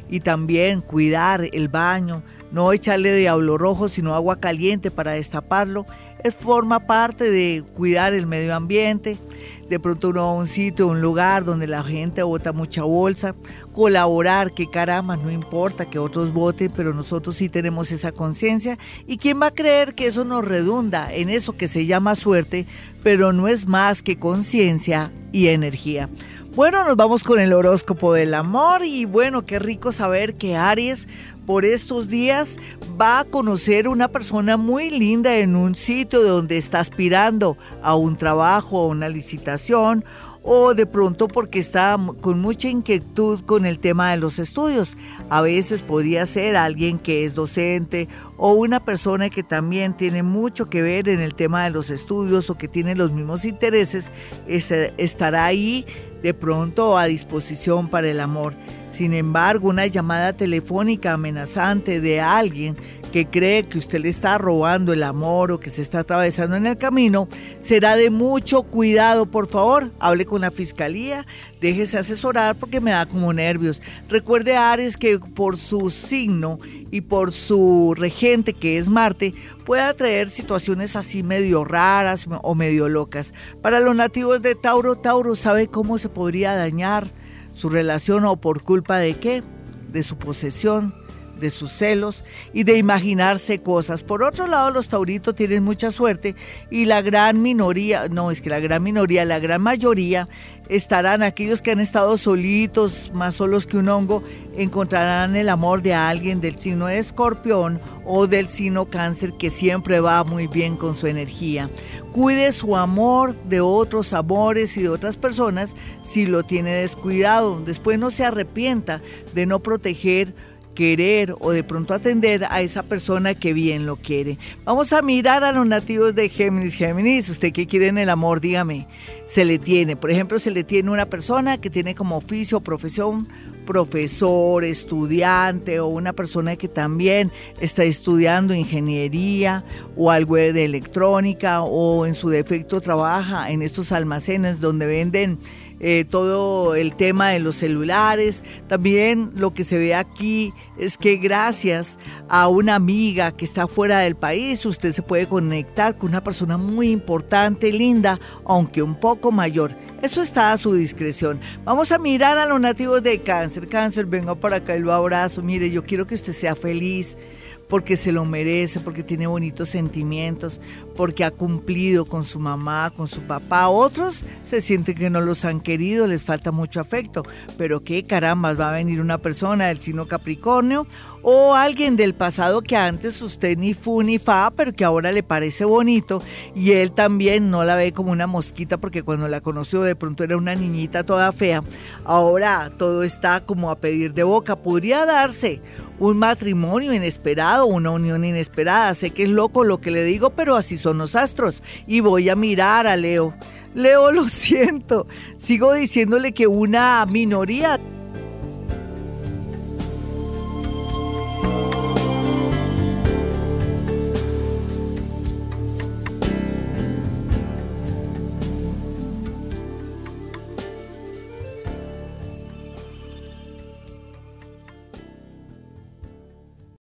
A: y también cuidar el baño, no echarle diablo rojo, sino agua caliente para destaparlo. Es forma parte de cuidar el medio ambiente. De pronto uno a un sitio, un lugar donde la gente bota mucha bolsa, colaborar, que caramba, no importa que otros voten, pero nosotros sí tenemos esa conciencia. ¿Y quién va a creer que eso nos redunda en eso que se llama suerte, pero no es más que conciencia y energía? Bueno, nos vamos con el horóscopo del amor y bueno, qué rico saber que Aries por estos días va a conocer una persona muy linda en un sitio donde está aspirando a un trabajo, a una licitación o de pronto porque está con mucha inquietud con el tema de los estudios. A veces podría ser alguien que es docente o una persona que también tiene mucho que ver en el tema de los estudios o que tiene los mismos intereses, estará ahí de pronto a disposición para el amor. Sin embargo, una llamada telefónica amenazante de alguien que cree que usted le está robando el amor o que se está atravesando en el camino, será de mucho cuidado, por favor. Hable con la fiscalía, déjese asesorar porque me da como nervios. Recuerde, Ares, que por su signo y por su regente, que es Marte, puede atraer situaciones así medio raras o medio locas. Para los nativos de Tauro, Tauro sabe cómo se podría dañar su relación o por culpa de qué, de su posesión de sus celos y de imaginarse cosas. Por otro lado, los tauritos tienen mucha suerte y la gran minoría, no es que la gran minoría, la gran mayoría estarán aquellos que han estado solitos, más solos que un hongo, encontrarán el amor de alguien del signo de escorpión o del signo cáncer que siempre va muy bien con su energía. Cuide su amor de otros amores y de otras personas si lo tiene descuidado. Después no se arrepienta de no proteger querer o de pronto atender a esa persona que bien lo quiere. Vamos a mirar a los nativos de Géminis. Géminis, ¿usted qué quiere en el amor? Dígame. Se le tiene, por ejemplo, se le tiene una persona que tiene como oficio o profesión profesor, estudiante o una persona que también está estudiando ingeniería o algo de electrónica o en su defecto trabaja en estos almacenes donde venden eh, todo el tema de los celulares. También lo que se ve aquí es que gracias a una amiga que está fuera del país, usted se puede conectar con una persona muy importante, linda, aunque un poco mayor. Eso está a su discreción. Vamos a mirar a los nativos de cáncer. Cáncer, venga para acá y lo abrazo. Mire, yo quiero que usted sea feliz porque se lo merece, porque tiene bonitos sentimientos, porque ha cumplido con su mamá, con su papá. Otros se sienten que no los han querido, les falta mucho afecto. Pero qué caramba, va a venir una persona del signo Capricornio o alguien del pasado que antes usted ni fu ni fa, pero que ahora le parece bonito y él también no la ve como una mosquita porque cuando la conoció de pronto era una niñita toda fea. Ahora todo está como a pedir de boca. Podría darse un matrimonio inesperado, una unión inesperada. Sé que es loco lo que le digo, pero así son los astros. Y voy a mirar a Leo. Leo, lo siento. Sigo diciéndole que una minoría